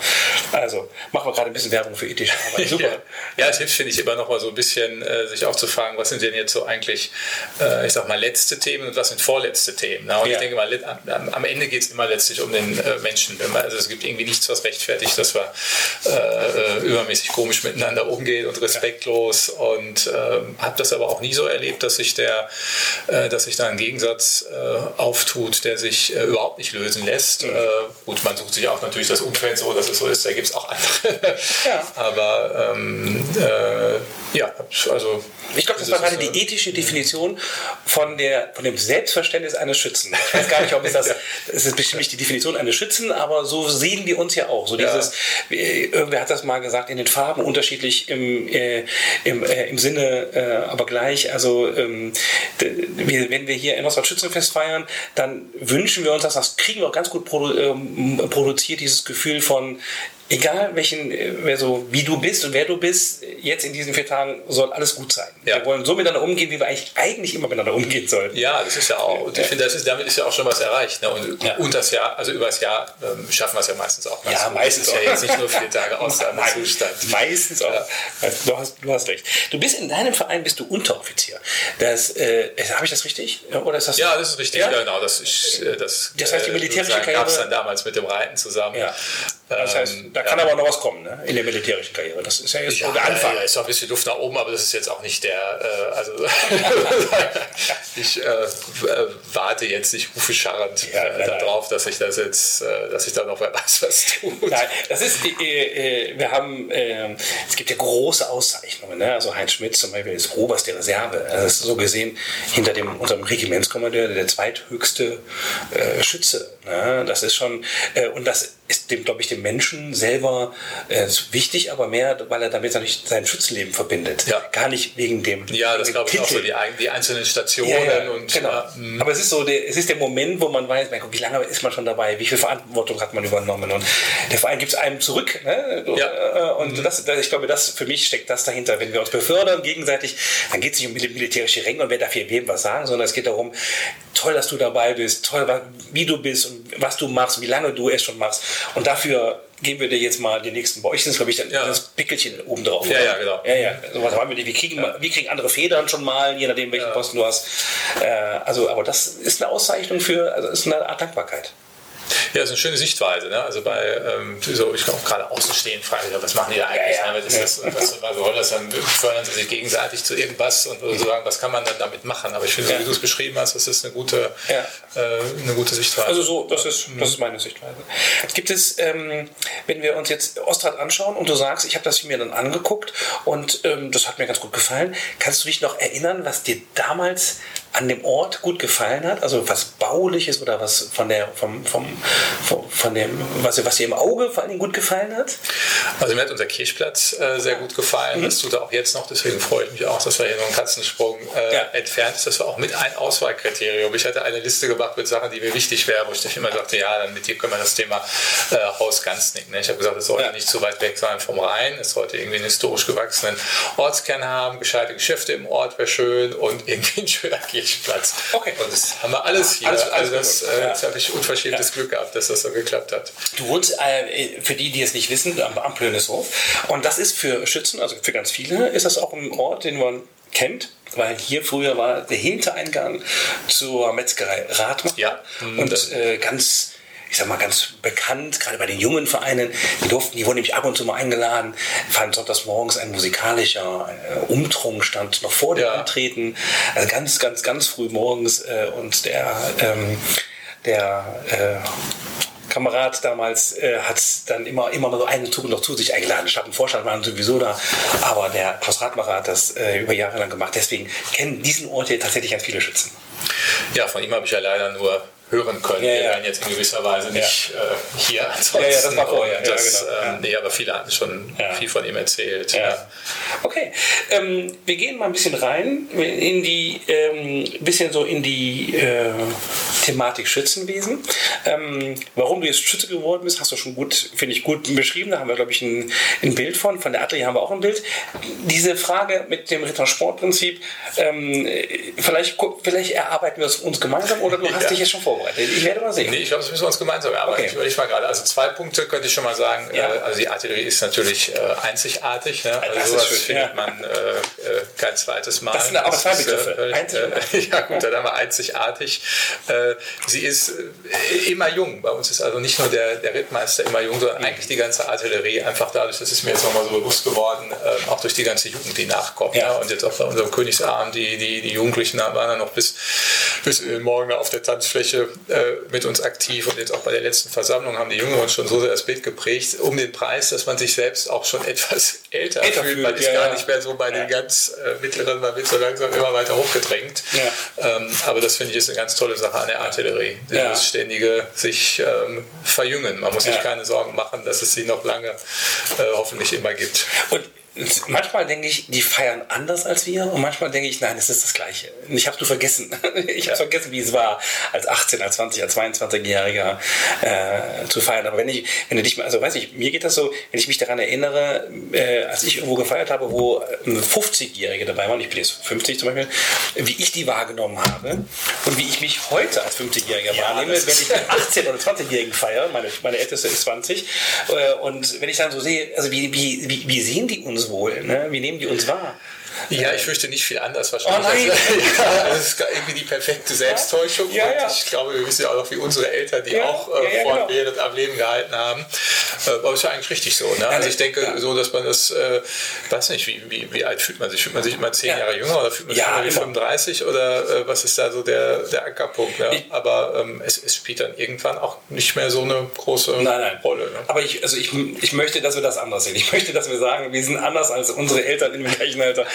Also machen wir gerade ein bisschen Werbung für ethische Arbeit. Super. ja. es hilft, finde ich, immer noch mal so ein bisschen äh, sich auch zu fragen, was sind denn jetzt so eigentlich, äh, ich sag mal, letzte Themen und was sind vorletzte Themen. Ne? Und ja. ich denke mal, am, am Ende geht es immer letztlich um den äh, Menschen. Man, also es gibt irgendwie nichts, was rechtfertigt, dass wir äh, übermäßig komisch miteinander umgehen und respektlos und ähm, habe das aber auch nie so erlebt, dass sich der, äh, dass sich da ein Gegensatz äh, auftut, der sich äh, überhaupt nicht lösen lässt. Mhm. Gut, man sucht sich auch natürlich das Umfeld so, dass es so ist, da gibt es auch andere. Ja. aber ähm, äh, ja, also. Ich glaube, das war gerade die ethische Definition von, der, von dem Selbstverständnis eines Schützen. Ich weiß gar nicht, ob es das, es ist bestimmt nicht die Definition eines Schützen, aber so sehen wir uns ja auch. So dieses, ja. irgendwer hat das mal gesagt, in den Farben unterschiedlich im, äh, im, äh, im Sinne, äh, aber gleich. Also ähm, wenn wir hier in Oswald Schützenfest feiern, dann wünschen wir uns das, das kriegen wir auch ganz gut produ ähm, produziert, dieses Gefühl von egal welchen, äh, wer so, wie du bist und wer du bist, jetzt in diesen vier Tagen soll alles gut sein. Ja. Wir wollen so miteinander umgehen, wie wir eigentlich, eigentlich immer miteinander umgehen sollen. Ja, das ist ja auch, und ich finde, ist, damit ist ja auch schon was erreicht. Ne? Und, ja. und das Jahr, also über das Jahr ähm, schaffen wir es ja meistens auch. Ja, gut. meistens ist ja jetzt nicht nur vier Tage Ausnahmezustand. meistens auch. Ja. Du, hast, du hast recht. Du bist in deinem Verein bist du Unteroffizier. Das, äh, habe ich das richtig? Oder ist das ja, das ist richtig. Ja? genau. Das, ich, äh, das, das heißt, die militärische Karriere gab es dann damals mit dem Reiten zusammen. Ja. Das heißt, ähm, da kann aber noch was kommen ne? in der militärischen Karriere. Das ist ja jetzt ja, der Anfang. Ja, ist noch ein bisschen Luft nach oben, aber das ist jetzt auch nicht der. Äh, also ich äh, äh, warte jetzt nicht hufescharrend ja, äh, darauf, dass ich das jetzt, äh, dass ich da noch wer weiß, was tut. Nein, das ist, wir haben, es gibt ja große Auszeichnungen. Ne? Also Heinz Schmidt zum Beispiel ist Oberst der Reserve. Das ist so gesehen hinter dem unserem Regimentskommandeur der zweithöchste Schütze. Ne? Das ist schon und das ist dem, glaube ich, dem Menschen selber äh, wichtig, aber mehr, weil er damit natürlich sein Schutzleben verbindet. Ja. Gar nicht wegen dem. Ja, das glaube ich Titel. auch so, die, die einzelnen Stationen ja, ja, und. Genau. Ja, hm. aber es ist so, der, es ist der Moment, wo man weiß, wie lange ist man schon dabei, wie viel Verantwortung hat man übernommen und der Verein gibt es einem zurück. Ne? Ja. Äh, und mhm. das, das, ich glaube, das für mich steckt das dahinter. Wenn wir uns befördern gegenseitig, dann geht es nicht um militärische Ränge und wer darf hier wem was sagen, sondern es geht darum, toll, dass du dabei bist, toll, wie du bist und was du machst, wie lange du es schon machst. Und dafür geben wir dir jetzt mal die nächsten. Bei euch sind es, glaube ich, ja. das Pickelchen oben drauf. Ja, ja, genau. Ja, ja. Sowas haben wir nicht. Wir kriegen, ja. wir kriegen andere Federn schon mal, je nachdem, welchen ja. Posten du hast. Äh, also, aber das ist eine Auszeichnung für, also ist eine Art Dankbarkeit. Ja, das ist eine schöne Sichtweise. Ne? Also bei, ähm, so, ich glaube, gerade außenstehend fragen, was machen die da eigentlich? Ja, ja. Ne? Das, das, was, was soll das dann? Fördern sie sich gegenseitig zu irgendwas und so sagen, was kann man dann damit machen? Aber ich finde, ja. wie du es beschrieben hast, das ist eine gute, ja. äh, eine gute Sichtweise. Also so, das ist, das ist meine Sichtweise. Gibt es, ähm, wenn wir uns jetzt Ostrat anschauen und du sagst, ich habe das mir dann angeguckt und ähm, das hat mir ganz gut gefallen, kannst du dich noch erinnern, was dir damals an dem Ort gut gefallen hat? Also was Bauliches oder was von der, vom, vom, vom von dem, was, was dir im Auge vor allen Dingen gut gefallen hat? Also mir hat unser Kirchplatz äh, sehr gut gefallen. Mhm. Das tut er auch jetzt noch, deswegen freue ich mich auch, dass wir hier noch einen Katzensprung äh, ja. entfernt ist. Das war auch mit ein Auswahlkriterium. Ich hatte eine Liste gemacht mit Sachen, die mir wichtig wären, wo ich immer sagte, ja, dann mit dir können wir das Thema äh, Haus ganz nicken. Ne? Ich habe gesagt, es sollte ja. nicht zu weit weg sein vom Rhein, es sollte irgendwie einen historisch gewachsenen Ortskern haben, gescheite Geschäfte im Ort wäre schön und irgendwie ein schöner Kirchplatz. Kirchenplatz. Okay. Und das haben wir alles hier. Alles, alles also das, äh, ja. habe ich unverschämtes ja. Glück gehabt, dass das so geklappt hat. Du wohnst, äh, für die, die es nicht wissen, am, am Plöneshof. Und das ist für Schützen, also für ganz viele, ist das auch ein Ort, den man kennt, weil hier früher war der Hintereingang zur Metzgerei Radmacher. Ja. Und äh, ganz ich sag mal, ganz bekannt, gerade bei den jungen Vereinen. Die durften, die wurden nämlich ab und zu mal eingeladen. Fand sonntags morgens ein musikalischer äh, Umtrunk stand noch vor dem ja. Antreten. Also ganz, ganz, ganz früh morgens äh, und der, ähm, der äh, Kamerad damals äh, hat dann immer, immer so einen Zug noch zu sich eingeladen. Statt ein Vorstand waren sowieso da. Aber der Klaus Radmacher hat das äh, über Jahre lang gemacht. Deswegen kennen diesen Ort hier tatsächlich ganz viele Schützen. Ja, von ihm habe ich ja leider nur hören können. Ja, Wir wären jetzt in gewisser Weise nicht ja. äh, hier. Ansonsten. Ja, ja, das war vorher. Das, genau. ähm, nee, aber viele hatten schon viel von ihm erzählt. Okay, ähm, wir gehen mal ein bisschen rein in die, ähm, bisschen so in die äh, Thematik Schützenwesen. Ähm, warum du jetzt Schütze geworden bist, hast du schon gut, finde ich, gut beschrieben. Da haben wir, glaube ich, ein, ein, Bild von. Von der Atelier haben wir auch ein Bild. Diese Frage mit dem Rittersportprinzip, ähm, vielleicht, vielleicht erarbeiten wir es uns gemeinsam oder du hast dich jetzt schon vorbereitet vorbereitet. Ich werde mal sehen. Nee, ich glaube, das müssen wir uns gemeinsam erarbeiten. Okay. Ich überlege mal gerade. Also zwei Punkte könnte ich schon mal sagen. Ja. Äh, also die Artillerie ist natürlich äh, einzigartig. Ne? Also das sowas schön, findet ja. man äh, äh, kein zweites Mal. Das sind aber zwei Begriffe. Äh, ja gut, dann haben wir einzigartig. Äh, sie ist immer jung. Bei uns ist also nicht nur der, der Rittmeister immer jung, sondern mhm. eigentlich die ganze Artillerie. Einfach dadurch, das ist mir jetzt nochmal so bewusst geworden, auch durch die ganze Jugend, die nachkommt. Ja. Und jetzt auch bei unserem Königsabend, die, die, die Jugendlichen waren dann noch bis, bis morgen auf der Tanzfläche äh, mit uns aktiv und jetzt auch bei der letzten Versammlung haben die Jüngeren schon so sehr das Bild geprägt, um den Preis, dass man sich selbst auch schon etwas älter, älter fühlt. Man ist ja, gar nicht mehr so bei ja. den ganz äh, Mittleren, man wird so langsam immer weiter hochgedrängt. Ja. Ähm, aber das finde ich ist eine ganz tolle Sache an der Artillerie. Das ständige sich ähm, verjüngen. Man muss sich keine Sorgen machen, dass es sie noch lange äh, hoffentlich immer gibt. Und manchmal denke ich, die feiern anders als wir und manchmal denke ich, nein, es ist das Gleiche. Ich habe du vergessen. Ich habe vergessen, wie es war, als 18, als 20, als 22-Jähriger äh, zu feiern. Aber wenn ich, wenn du dich mal, also weiß ich, mir geht das so, wenn ich mich daran erinnere, äh, als ich irgendwo gefeiert habe, wo 50-Jährige dabei waren, ich bin jetzt 50 zum Beispiel, wie ich die wahrgenommen habe und wie ich mich heute als 50-Jähriger ja, wahrnehme, wenn ich einen 18- oder 20-Jährigen feiere, meine, meine älteste ist 20, äh, und wenn ich dann so sehe, also wie, wie, wie, wie sehen die uns wohl? Ne? Wie nehmen die uns wahr? Ja, ich fürchte nicht viel anders wahrscheinlich. Oh nein. ja, das ist irgendwie die perfekte Selbsttäuschung. Ja, ja. Ich glaube, wir wissen ja auch noch, wie unsere Eltern, die auch äh, fortwährend genau. am Leben gehalten haben. Äh, aber ist ja eigentlich richtig so. Ne? Also ich denke so, dass man das, äh, weiß nicht, wie, wie, wie, alt fühlt man sich? Fühlt man sich immer zehn Jahre jünger oder fühlt man sich immer wie 35 oder äh, was ist da so der, der Ankerpunkt? Ne? Aber ähm, es, es, spielt dann irgendwann auch nicht mehr so eine große nein, nein. Rolle. Ne? Aber ich, also ich, ich möchte, dass wir das anders sehen. Ich möchte, dass wir sagen, wir sind anders als unsere Eltern dem gleichen Alter.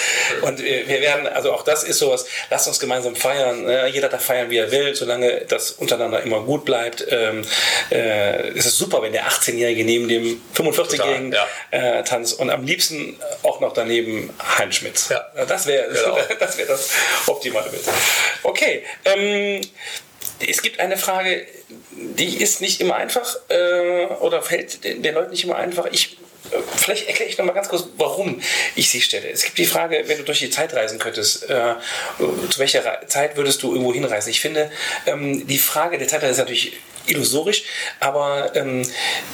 Und wir werden, also auch das ist sowas, lasst uns gemeinsam feiern. Ne? Jeder darf feiern, wie er will, solange das untereinander immer gut bleibt. Ähm, äh, es ist super, wenn der 18-Jährige neben dem 45-Jährigen ja. äh, tanzt und am liebsten auch noch daneben Heinz Schmitz. Ja. Das wäre genau. das, wär das optimale Bild. Okay. Ähm, es gibt eine Frage, die ist nicht immer einfach äh, oder fällt den, den Leuten nicht immer einfach. Ich Vielleicht erkläre ich noch mal ganz kurz, warum ich sie stelle. Es gibt die Frage, wenn du durch die Zeit reisen könntest, äh, zu welcher Zeit würdest du irgendwo hinreisen? Ich finde, ähm, die Frage der Zeit ist natürlich illusorisch, aber ähm,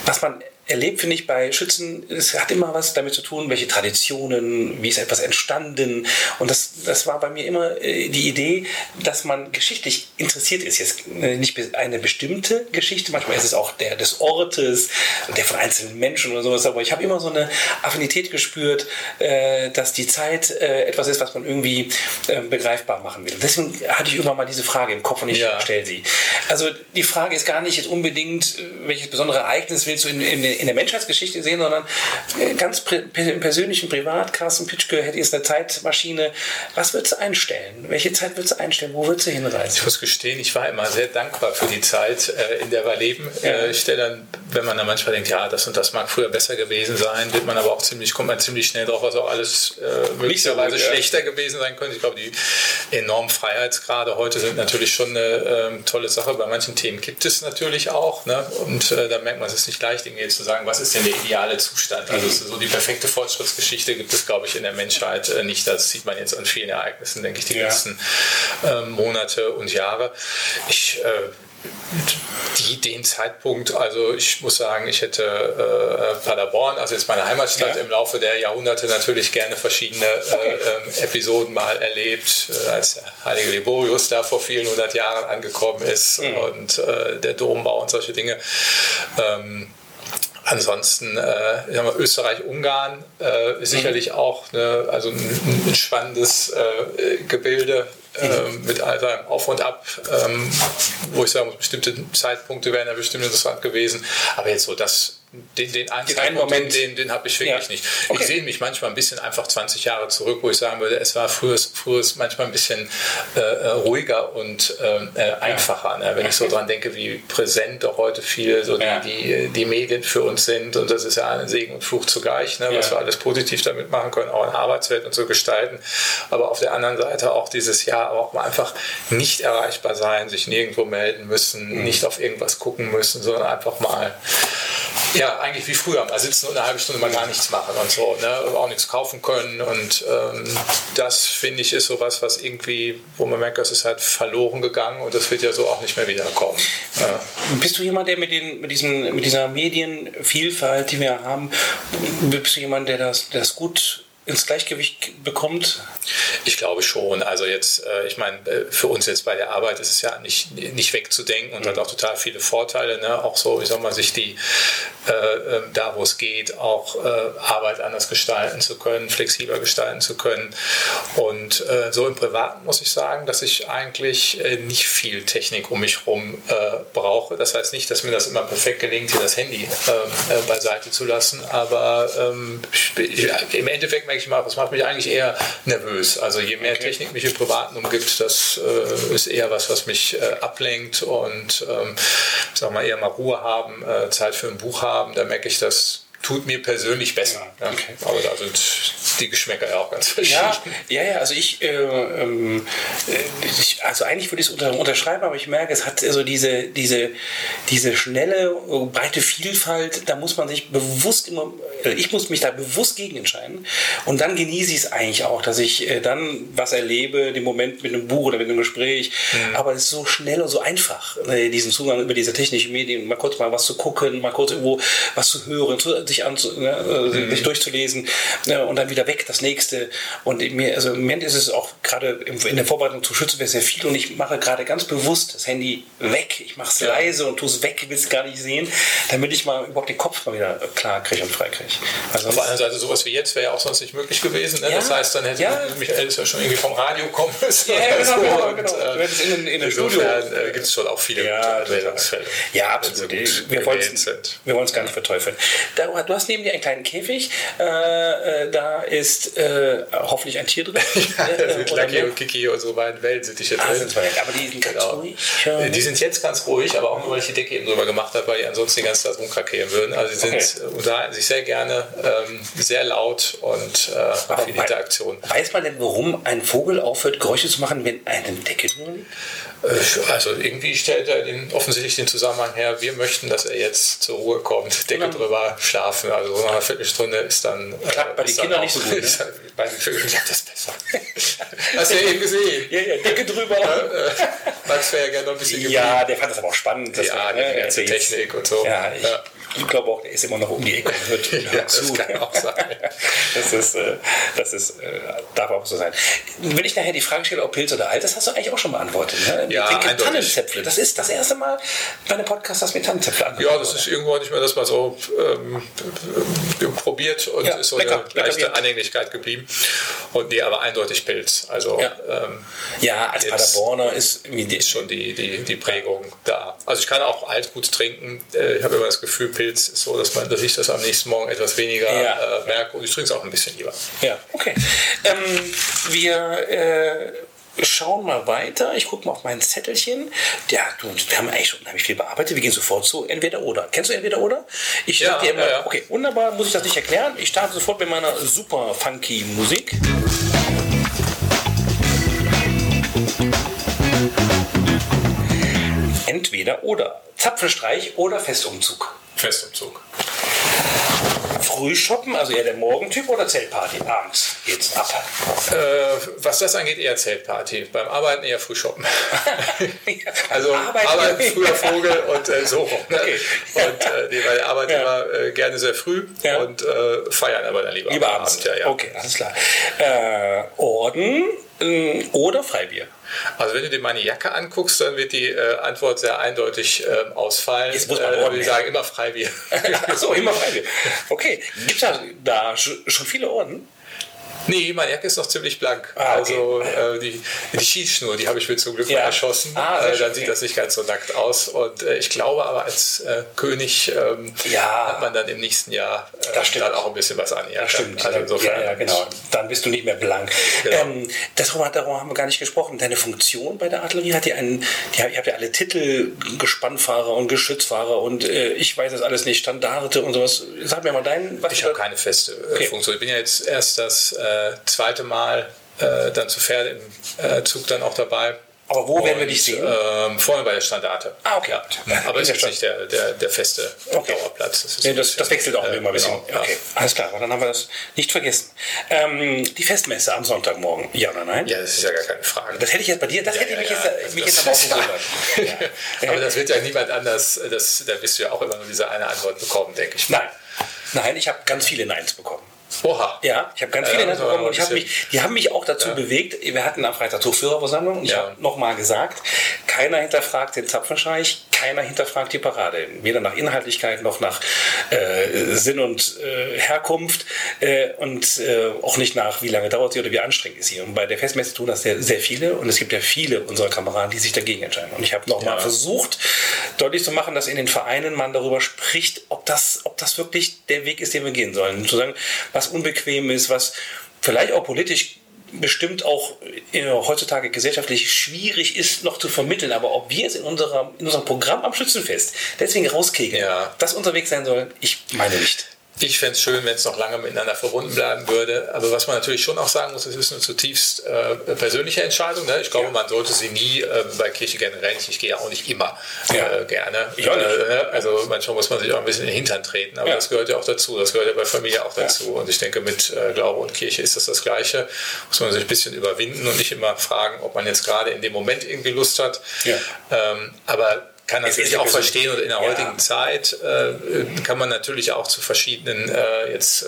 was man erlebt, finde ich, bei Schützen, es hat immer was damit zu tun, welche Traditionen, wie ist etwas entstanden. Und das, das war bei mir immer äh, die Idee, dass man geschichtlich interessiert ist. Jetzt äh, nicht eine bestimmte Geschichte, manchmal ist es auch der des Ortes, der von einzelnen Menschen oder sowas, aber ich habe immer so eine Affinität gespürt, äh, dass die Zeit etwas ist, was man irgendwie begreifbar machen will. Deswegen hatte ich irgendwann mal diese Frage im Kopf und ich ja. stelle sie. Also die Frage ist gar nicht jetzt unbedingt, welches besondere Ereignis willst du in, in, in der Menschheitsgeschichte sehen, sondern äh, ganz persönlich und privat. Carsten Pitschke hätte jetzt eine Zeitmaschine. Was würdest du einstellen? Welche Zeit würdest du einstellen? Wo würdest du hinreisen? Ich muss gestehen, ich war immer sehr dankbar für die Zeit, äh, in der wir leben. Ja. Äh, ich stelle dann, wenn man dann manchmal denkt, ja, das und das mag früher besser gewesen sein, wird man aber auch ziemlich, kommt man ziemlich schnell drauf, was auch alles äh, möglicherweise so schlechter ja. gewesen sein könnte. Ich glaube, die enormen Freiheitsgrade heute sind natürlich schon eine ähm, tolle Sache. Bei manchen Themen gibt es natürlich auch. Ne? Und äh, da merkt man, es ist nicht leicht, Dinge zu sagen, was ist denn der ideale Zustand? Also so die perfekte Fortschrittsgeschichte gibt es, glaube ich, in der Menschheit äh, nicht. Das sieht man jetzt an vielen Ereignissen, denke ich, die ja. letzten äh, Monate und Jahre. Ich äh, die, den Zeitpunkt, also ich muss sagen, ich hätte äh, Paderborn, also jetzt meine Heimatstadt, ja. im Laufe der Jahrhunderte natürlich gerne verschiedene okay. äh, Episoden mal erlebt, äh, als der heilige Liborius da vor vielen hundert Jahren angekommen ist mhm. und äh, der Dombau und solche Dinge. Ähm, Ansonsten äh, Österreich-Ungarn äh, sicherlich mhm. auch ne, also ein, ein spannendes äh, Gebilde mhm. mit all seinem Auf und Ab, ähm, wo ich sagen muss, bestimmte Zeitpunkte wären ja bestimmt interessant gewesen. Aber jetzt so das den, den einen Moment, den, den habe ich wirklich ja. nicht. Okay. Ich sehe mich manchmal ein bisschen einfach 20 Jahre zurück, wo ich sagen würde, es war früher, früher manchmal ein bisschen äh, äh ruhiger und äh, äh einfacher. Ne? Wenn ich so dran denke, wie präsent doch heute viele so die, ja. die, die, Medien für uns sind und das ist ja ein Segen und Fluch zugleich, ne? was wir alles positiv damit machen können, auch in Arbeitswelt und so gestalten. Aber auf der anderen Seite auch dieses Jahr auch mal einfach nicht erreichbar sein, sich nirgendwo melden müssen, mhm. nicht auf irgendwas gucken müssen, sondern einfach mal ja, eigentlich wie früher, mal sitzen und eine halbe Stunde mal gar nichts machen und so, ne? auch nichts kaufen können. Und ähm, das finde ich ist sowas, was irgendwie, wo man merkt, das ist halt verloren gegangen und das wird ja so auch nicht mehr wiederkommen. Ja. Bist du jemand, der mit, den, mit, diesen, mit dieser Medienvielfalt, die wir haben, bist du jemand, der das, der das gut ins Gleichgewicht bekommt? Ich glaube schon. Also jetzt, äh, ich meine, äh, für uns jetzt bei der Arbeit ist es ja nicht, nicht wegzudenken und mhm. hat auch total viele Vorteile. Ne? Auch so, wie soll man sich die, äh, ähm, da wo es geht, auch Arbeit anders gestalten zu können, flexibler gestalten zu können. Und so im Privaten muss ich sagen, dass ich eigentlich nicht viel Technik um mich herum brauche. Das heißt nicht, dass mir das immer perfekt gelingt, hier das Handy ähm, beiseite zu lassen, aber ähm, im Endeffekt merke ich mal, das macht mich eigentlich eher nervös. Also je mehr okay. Technik mich im Privaten umgibt, das äh, ist eher was, was mich äh, ablenkt und ähm, sag mal eher mal Ruhe haben, äh, Zeit für ein Buch haben. Da merke ich, das tut mir persönlich besser. Ja, okay. Aber da sind die Geschmäcker ja auch ganz verschieden. Ja, ja, ja also ich, äh, äh, ich, also eigentlich würde ich es unter, unterschreiben, aber ich merke, es hat also diese, diese, diese schnelle, breite Vielfalt, da muss man sich bewusst immer, äh, ich muss mich da bewusst gegen entscheiden und dann genieße ich es eigentlich auch, dass ich äh, dann was erlebe, den Moment mit einem Buch oder mit einem Gespräch, mhm. aber es ist so schnell und so einfach, äh, diesen Zugang über diese technischen Medien, mal kurz mal was zu gucken, mal kurz irgendwo was zu hören, sich, an, ne, äh, mhm. sich durchzulesen ne, und dann wieder weg, das nächste. Und mir, also im Moment ist es auch gerade in der Vorbereitung zu Schützen sehr viel und ich mache gerade ganz bewusst das Handy weg. Ich mache es ja. leise und tue es weg, will es gar nicht sehen, damit ich mal überhaupt den Kopf mal wieder klar kriege und frei kriege. Also Auf der anderen Seite, sowas wie jetzt wäre ja auch sonst nicht möglich gewesen. Ne? Ja, das heißt, dann hätte ja. Michael ja schon irgendwie vom Radio kommen müssen. Ja, genau, so. genau, und, genau. Äh, in, in, in Studio. Äh, gibt es schon auch viele ja, Ja, absolut. Wir wollen es gar nicht verteufeln. Du hast neben dir einen kleinen Käfig. Äh, äh, da ist äh, hoffentlich ein Tier drin. ja, da sind Lucky und Kiki und so beiden Wellensittiche ah, drin. aber die sind ganz genau. ruhig. Ja. Die sind jetzt ganz ruhig, aber auch nur, weil ich die Decke eben drüber gemacht habe, weil die ansonsten die ganze Zeit rumkrakeelen würden. Also sie sind okay. unterhalten sich sehr gerne, ähm, sehr laut und äh, haben viel Interaktion. Weiß man denn, warum ein Vogel aufhört, Geräusche zu machen, wenn eine Decke drüber liegt? Äh, also irgendwie stellt er den, offensichtlich den Zusammenhang her, wir möchten, dass er jetzt zur Ruhe kommt, Decke genau. drüber schlafen. Also so nach einer Viertelstunde ist dann. Klappt äh, bei den Kindern nicht so gut. Ne? bei den Vögeln klappt das besser. Hast du ja eben gesehen. Ja, ja, Decke drüber. Ja, äh, Max wäre ja gerne noch ein bisschen geblieben. Ja, der fand das aber auch spannend. ja, war, ne, die ganze Technik und so. Ja, ich, ja. Ich glaube auch, der ist immer noch um die Ecke und hört, ja, zu. Das kann auch sein. das ist, äh, das ist, äh, darf auch so sein. Wenn ich nachher die Frage stelle, ob Pilz oder Alt, das hast du eigentlich auch schon beantwortet. Ne? Ja, Tannenzäpfle. Das ist das erste Mal bei einem Podcast, dass wir Tannenzäpfle angucken. Ja, das ist irgendwo nicht mehr, dass man so ähm, probiert und ja, ist so lecker, eine leichte lecker Anhänglichkeit geblieben. Und nee, aber eindeutig Pilz. Also, ja. Ähm, ja, als Paderborner ist, ist schon die, die, die Prägung da. Also ich kann auch alt gut trinken. Äh, ich habe immer das Gefühl, Pilz Pilz ist so, dass, man, dass ich das am nächsten Morgen etwas weniger ja. äh, merke und ich trinke es auch ein bisschen lieber. Ja, okay. Ähm, wir äh, schauen mal weiter. Ich gucke mal auf mein Zettelchen. Ja, du, wir haben eigentlich schon unheimlich viel bearbeitet. Wir gehen sofort zu entweder oder. Kennst du entweder oder? Ich ja, dir immer, ja, ja. okay, wunderbar, muss ich das nicht erklären. Ich starte sofort mit meiner super funky Musik. Entweder oder. Zapfenstreich oder Festumzug. Festumzug. Frühshoppen, also eher der Morgentyp oder Zeltparty? Abends geht's ab. Äh, was das angeht, eher Zeltparty. Beim Arbeiten eher Frühshoppen. also Arbeiten, Arbeiten früher Vogel und äh, so. Ne? Okay. Und äh, nee, weil arbeiten ja. immer äh, gerne sehr früh ja. und äh, feiern aber dann lieber, lieber abends. Abend. Ja, ja. Okay, alles klar. Äh, Orden äh, oder Freibier? Also wenn du dir meine Jacke anguckst, dann wird die äh, Antwort sehr eindeutig äh, ausfallen. Jetzt muss man äh, ich sagen, immer Freibier. Achso, immer Freibier. Okay, gibt es da, da schon viele Orden? Nee, meine Jacke ist noch ziemlich blank. Ah, okay. Also äh, die, die Schießschnur, die habe ich mir zum Glück Ja. mal erschossen. Ah, äh, dann sieht das nicht ganz so nackt aus. Und äh, ich glaube aber als äh, König ähm, Ja. hat man dann im nächsten Jahr äh, Das stimmt. dann auch ein bisschen was an. Das stimmt. Also insofern. ja, ja, genau. Dann bist du nicht mehr blank. Genau. Ähm, das, darüber haben wir gar nicht gesprochen. Deine Funktion bei der Artillerie hat ja einen, die, ihr habt ja alle Titel, Gespannfahrer und Geschützfahrer und äh, ich weiß das alles nicht, Standarte und sowas. Sag mir mal deinen, was Ich habe keine feste Okay. Funktion. Ich bin ja jetzt erst das äh, zweite Mal äh, dann zu Pferde im äh, Zug dann auch dabei. Aber wo werden wir Und, dich sehen? Ähm, vorne bei der Standarte. Ah, okay. Ja. Aber ist nicht der, der, der feste Okay. Dauerplatz. ist Nee, das, das wechselt auch äh, immer ein bisschen. genau, ja. Okay, alles klar, dann haben wir das nicht vergessen. Ähm, die Festmesse am Sonntagmorgen, ja oder nein? Ja, das ist ja gar keine Frage. Das hätte ich jetzt bei dir, das hätte ich mich ja, jetzt, mich das jetzt aber auch gewundert. Ja. Aber das wird ja niemand anders, das, da wirst du ja auch immer nur diese eine Antwort bekommen, denke ich. Nein, nein, ich habe ganz viele Neins bekommen. Oha. Ja, ich habe ganz Ja, viele müssen wir bekommen und ich ein mich, die haben mich auch dazu bewegt. Wir hatten am Freitag Tuchführerversammlung und ich Ja. habe nochmal gesagt, keiner hinterfragt den Zapfenstreich, keiner hinterfragt die Parade. Weder nach Inhaltlichkeit noch nach äh, Sinn und äh, Herkunft äh, und äh, auch nicht nach, wie lange dauert sie oder wie anstrengend ist sie. Und bei der Festmesse tun das sehr, sehr viele und es gibt ja viele unserer Kameraden, die sich dagegen entscheiden. Und ich habe nochmal Ja. versucht, deutlich zu machen, dass in den Vereinen man darüber spricht, ob das, ob das wirklich der Weg ist, den wir gehen sollen. Zu sagen, was unbequem ist, was vielleicht auch politisch bestimmt auch äh, heutzutage gesellschaftlich schwierig ist, noch zu vermitteln. Aber ob wir es in, unserer, in unserem Programm am Schützenfest deswegen rauskegeln, Ja. dass unser Weg sein soll, ich meine nicht. Ich fände es schön, wenn es noch lange miteinander verbunden bleiben würde. Aber was man natürlich schon auch sagen muss, es ist eine zutiefst äh, persönliche Entscheidung. Ne? Ich glaube, man sollte sie nie äh, bei Kirche generell nicht. Ich gehe ja auch nicht immer Ja. äh, gerne. Ich auch nicht. Äh, ne? also manchmal muss man sich auch ein bisschen in den Hintern treten. Aber Ja. das gehört ja auch dazu. Das gehört ja bei Familie auch dazu. Und ich denke, mit äh, Glaube und Kirche ist das das Gleiche. Muss man sich ein bisschen überwinden und nicht immer fragen, ob man jetzt gerade in dem Moment irgendwie Lust hat. Ja. Ähm, aber kann natürlich auch verstehen und in der Ja. heutigen Zeit äh, kann man natürlich auch zu verschiedenen äh, jetzt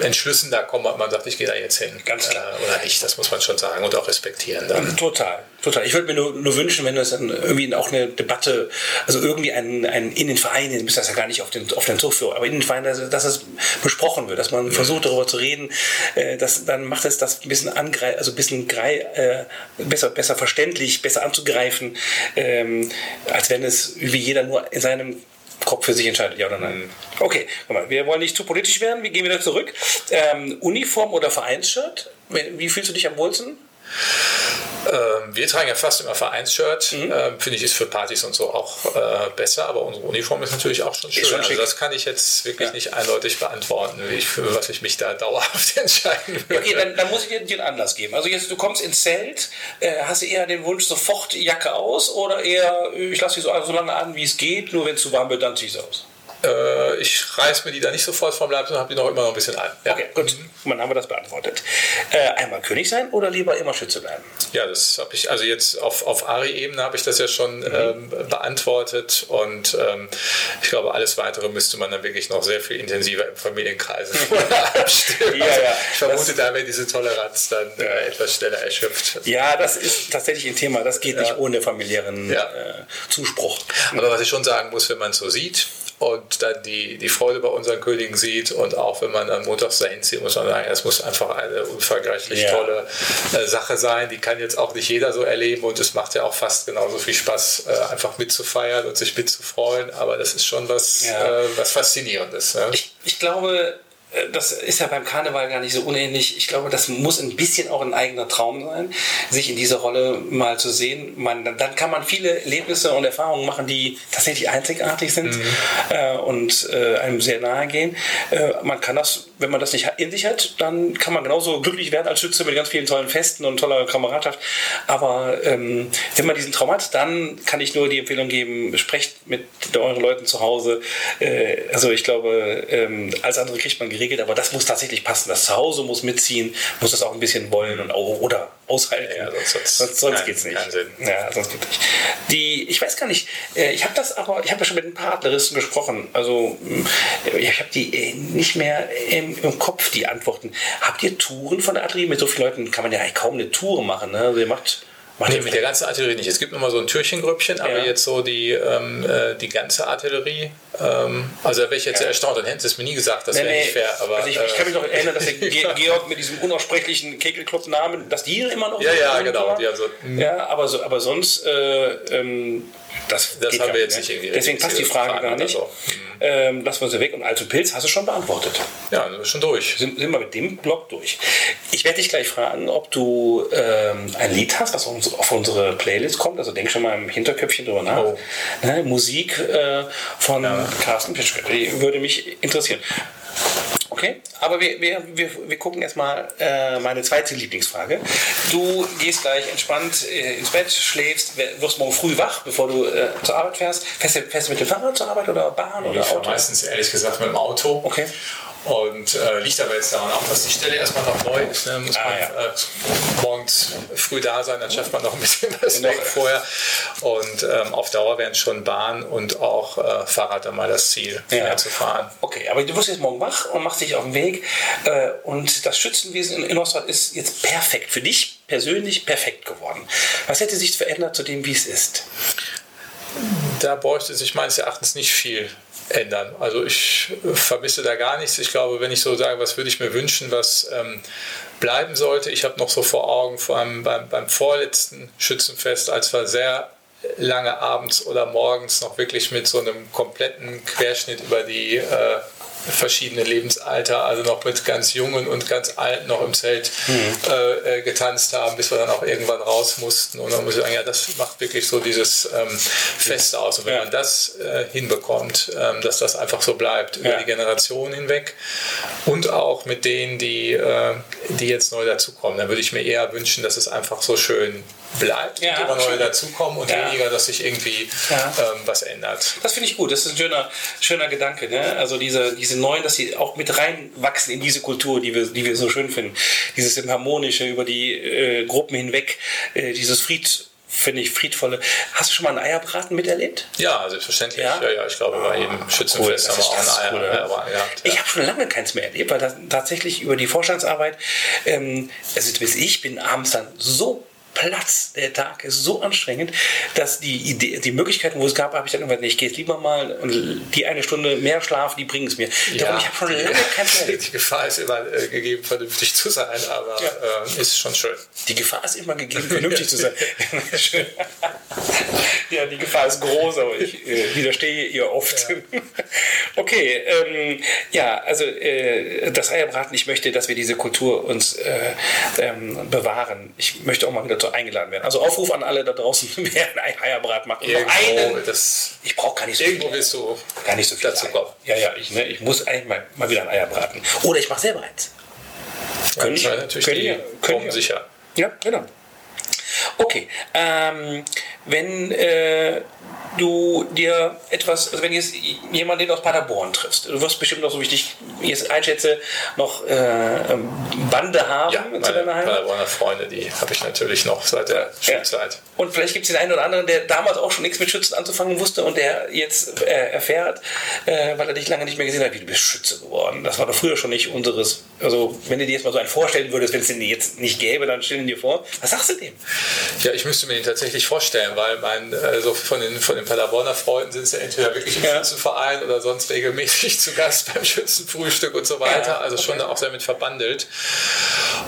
äh, Entschlüssen da kommen, ob man sagt, ich gehe da jetzt hin. Ganz klar. Äh, oder nicht, das muss man schon sagen und auch respektieren. Dann. Total, total. Ich würde mir nur, nur wünschen, wenn das dann irgendwie auch eine Debatte, also irgendwie ein, ein in den Vereinen, müsste das ja gar nicht auf den, auf den Zugführer, aber in den Vereinen, dass, dass es besprochen wird, dass man versucht darüber zu reden, äh, dass, dann macht es das ein bisschen angreif, also ein bisschen grei, äh, besser, besser verständlich, besser anzugreifen, ähm, als wenn es wie jeder nur in seinem Kopf für sich entscheidet, ja oder nein. Okay, guck mal, wir wollen nicht zu politisch werden, wir gehen wieder zurück. Ähm, Uniform oder Vereinsshirt? Wie fühlst du dich am wohlsten? Ähm, wir tragen ja fast immer Vereinsshirt. Mhm. Ähm, Finde ich, ist für Partys und so auch äh, besser, aber unsere Uniform ist natürlich auch schon schön. schon also das kann ich jetzt wirklich Ja. nicht eindeutig beantworten, wie ich, für was ich mich da dauerhaft entscheiden würde. Okay, dann, dann muss ich dir, einen Anlass geben. Also jetzt, du kommst ins Zelt, äh, hast du eher den Wunsch, sofort Jacke aus oder eher, äh, ich lasse dich so, so lange an, wie es geht, nur wenn es zu warm wird, dann zieh ich es aus. Äh, ich reiß mir die da nicht sofort vom Leib, sondern habe die noch immer noch ein bisschen an. Ja. Okay, gut, dann haben wir das beantwortet. Äh, einmal König sein oder lieber immer Schütze bleiben? Ja, das habe ich, also jetzt auf, auf Ari-Ebene habe ich das ja schon Mhm. ähm, beantwortet und ähm, ich glaube, alles weitere müsste man dann wirklich noch sehr viel intensiver im Familienkreis vorher abstimmen. Ja, Also ja. ich vermute, da wäre diese Toleranz dann äh, etwas schneller erschöpft. Ja, das ist tatsächlich ein Thema, das geht nicht ohne familiären Ja. äh, Zuspruch. Aber was ich schon sagen muss, wenn man es so sieht und dann die, die Freude bei unseren Königen sieht und auch wenn man dann montags dahin zieht, muss man sagen, es muss einfach eine unvergleichlich Ja. tolle äh, Sache sein. Die kann jetzt auch nicht jeder so erleben und es macht ja auch fast genauso viel Spaß, äh, einfach mitzufeiern und sich mitzufreuen. Aber das ist schon was, Ja. äh, was Faszinierendes. Ne? Ich, ich glaube, das ist ja beim Karneval gar nicht so unähnlich. Ich glaube, das muss ein bisschen auch ein eigener Traum sein, sich in dieser Rolle mal zu sehen. Man, dann kann man viele Erlebnisse und Erfahrungen machen, die tatsächlich einzigartig sind äh, und äh, einem sehr nahe gehen. Äh, man kann das, wenn man das nicht in sich hat, dann kann man genauso glücklich werden als Schütze mit ganz vielen tollen Festen und toller Kameradschaft. Aber ähm, wenn man diesen Traum hat, dann kann ich nur die Empfehlung geben, sprecht mit euren Leuten zu Hause. Äh, also ich glaube, ähm, alles andere kriegt man geregelt, aber das muss tatsächlich passen. Das Zuhause muss mitziehen, muss das auch ein bisschen wollen und auch, oder aushalten. Ja, sonst- sonst- sonst, kein- geht's nicht. Ja, sonst geht's nicht. Die, ich weiß gar nicht, äh, ich habe das aber, ich habe ja schon mit ein paar Artilleristen gesprochen. Also mh, ich habe die äh, nicht mehr im, im Kopf, die Antworten. Habt ihr Touren von der Artillerie? Mit so vielen Leuten kann man ja kaum eine Tour machen. Ne? Also ihr macht Macht nee, mit der ganzen Artillerie nicht. Es gibt nochmal so ein Türchengrüppchen, aber ja. jetzt so die, ähm, äh, die ganze Artillerie, ähm, also da wäre ich jetzt ja. erstaunt, dann hätten sie es mir nie gesagt, das nee, wäre nee. nicht fair. Aber, also ich, ich, kann mich noch erinnern, dass der Georg mit diesem unaussprechlichen Kegelclub-Namen, dass die immer noch... Ja, ja, genau. Die so, ja, aber, so, aber sonst... Äh, ähm, das, das haben wir jetzt nicht irgendwie. Deswegen passt die Frage gar nicht. So. Ähm, lassen wir sie weg. Und Alto Pilz hast du schon beantwortet. Ja, sind wir schon durch. Sind, sind wir mit dem Blog durch. Ich werde dich gleich fragen, ob du ähm, ein Lied hast, das auf unsere Playlist kommt. Also denk schon mal im Hinterköpfchen drüber nach. Oh. Ne, Musik äh, von ja. Carsten Pitschke. Würde mich interessieren. Okay, aber wir, wir, wir, wir gucken erstmal äh, meine zweite Lieblingsfrage. Du gehst gleich entspannt äh, ins Bett, schläfst, wirst morgen früh wach, bevor du äh, zur Arbeit fährst. Fährst du, fährst du mit dem Fahrrad zur Arbeit oder Bahn oder ich Auto? meistens ehrlich gesagt mit dem Auto. Okay. Und äh, liegt aber jetzt daran auch, dass die Stelle erstmal noch neu ist. Ne? Muss ah, man ja. äh, morgens früh da sein, dann schafft man noch ein bisschen was noch vorher. Und ähm, auf Dauer wären schon Bahn und auch äh, Fahrrad dann mal das Ziel, ja. zu fahren. Okay, aber du wirst jetzt morgen wach und machst dich auf den Weg. Äh, und das Schützenwesen in Innostrad ist jetzt perfekt. Für dich persönlich perfekt geworden. Was hätte sich verändert zu dem, wie es ist? Da bräuchte sich meines Erachtens nicht viel ändern. Also ich vermisse da gar nichts. Ich glaube, wenn ich so sage, was würde ich mir wünschen, was ähm, bleiben sollte, ich habe noch so vor Augen, vor allem beim, beim vorletzten Schützenfest, als wir sehr lange abends oder morgens noch wirklich mit so einem kompletten Querschnitt über die äh, verschiedene Lebensalter, also noch mit ganz Jungen und ganz Alten noch im Zelt mhm. äh, getanzt haben, bis wir dann auch irgendwann raus mussten. Und dann muss ich sagen, ja, das macht wirklich so dieses ähm, Fest aus. Und wenn ja. man das äh, hinbekommt, ähm, dass das einfach so bleibt über ja. die Generationen hinweg und auch mit denen, die, äh, die jetzt neu dazukommen, dann würde ich mir eher wünschen, dass es einfach so schön bleibt ja, und immer neue dazukommen und ja. weniger, dass sich irgendwie ähm, was ändert. Das finde ich gut. Das ist ein schöner, schöner Gedanke. Ne? Also diese, diese neuen, dass sie auch mit reinwachsen in diese Kultur, die wir, die wir so schön finden. Dieses im Harmonische über die äh, Gruppen hinweg, äh, dieses Fried finde ich friedvolle. Hast du schon mal einen Eierbraten miterlebt? Ja, selbstverständlich. Ja, ja, ja ich glaube, bei jedem Schützenfest cool, haben wir auch einen cool, Eierbraten gehabt. Ja. Ich habe schon lange keins mehr erlebt, weil das, tatsächlich über die Vorstandsarbeit, ähm, also ich bin abends dann so Platz. Der Tag ist so anstrengend, dass die Idee, die Möglichkeiten, wo es gab, habe ich dann irgendwann, nee, ich gehe jetzt lieber mal und die eine Stunde mehr Schlaf, die bringen es mir. Ja, Darum, ich habe schon lange kein Problem. Die Gefahr ist immer äh, gegeben, vernünftig zu sein, aber ja. äh, ist schon schön. Die Gefahr ist immer gegeben, vernünftig zu sein. ja, die Gefahr ist groß, aber ich äh, widerstehe ihr oft. Ja. okay, ähm, ja, also äh, das Eierbraten, ich möchte, dass wir diese Kultur uns äh, ähm, bewahren. Ich möchte auch mal wieder eingeladen werden. Also Aufruf an alle da draußen, wer ein Eierbrat macht. Irgendwo, einen, das, ich brauche gar nicht so Irgendwo viel. wirst du gar nicht so viel dazu kommen. Ja, ja, ich, ne, ich muss eigentlich mal, mal wieder ein Eier braten. Oder ich mache selber eins. Ja, können ich, natürlich können die können sicher. Ja, genau. Okay, ähm, wenn äh, du dir etwas, also wenn jetzt jemanden aus Paderborn triffst, du wirst bestimmt noch, so wie ich dich jetzt einschätze, noch äh, Bande haben ja, zu deiner Heimat. Paderborner Freunde, die habe ich natürlich noch seit der Schulzeit. Ja. Und vielleicht gibt es den einen oder anderen, der damals auch schon nichts mit Schützen anzufangen wusste und der jetzt äh, erfährt, äh, weil er dich lange nicht mehr gesehen hat, wie du bist Schütze geworden. Das war doch früher schon nicht unseres, also wenn du dir jetzt mal so einen vorstellen würdest, wenn es den jetzt nicht gäbe, dann stell ihn dir vor. Was sagst du dem? Ja, ich müsste mir den tatsächlich vorstellen, weil mein, also von den, von den Paderborner Freunden sind es ja entweder wirklich im ja. Schützenverein oder sonst regelmäßig zu Gast beim Schützenfrühstück und so weiter. Ja, also schon okay. auch damit verbandelt.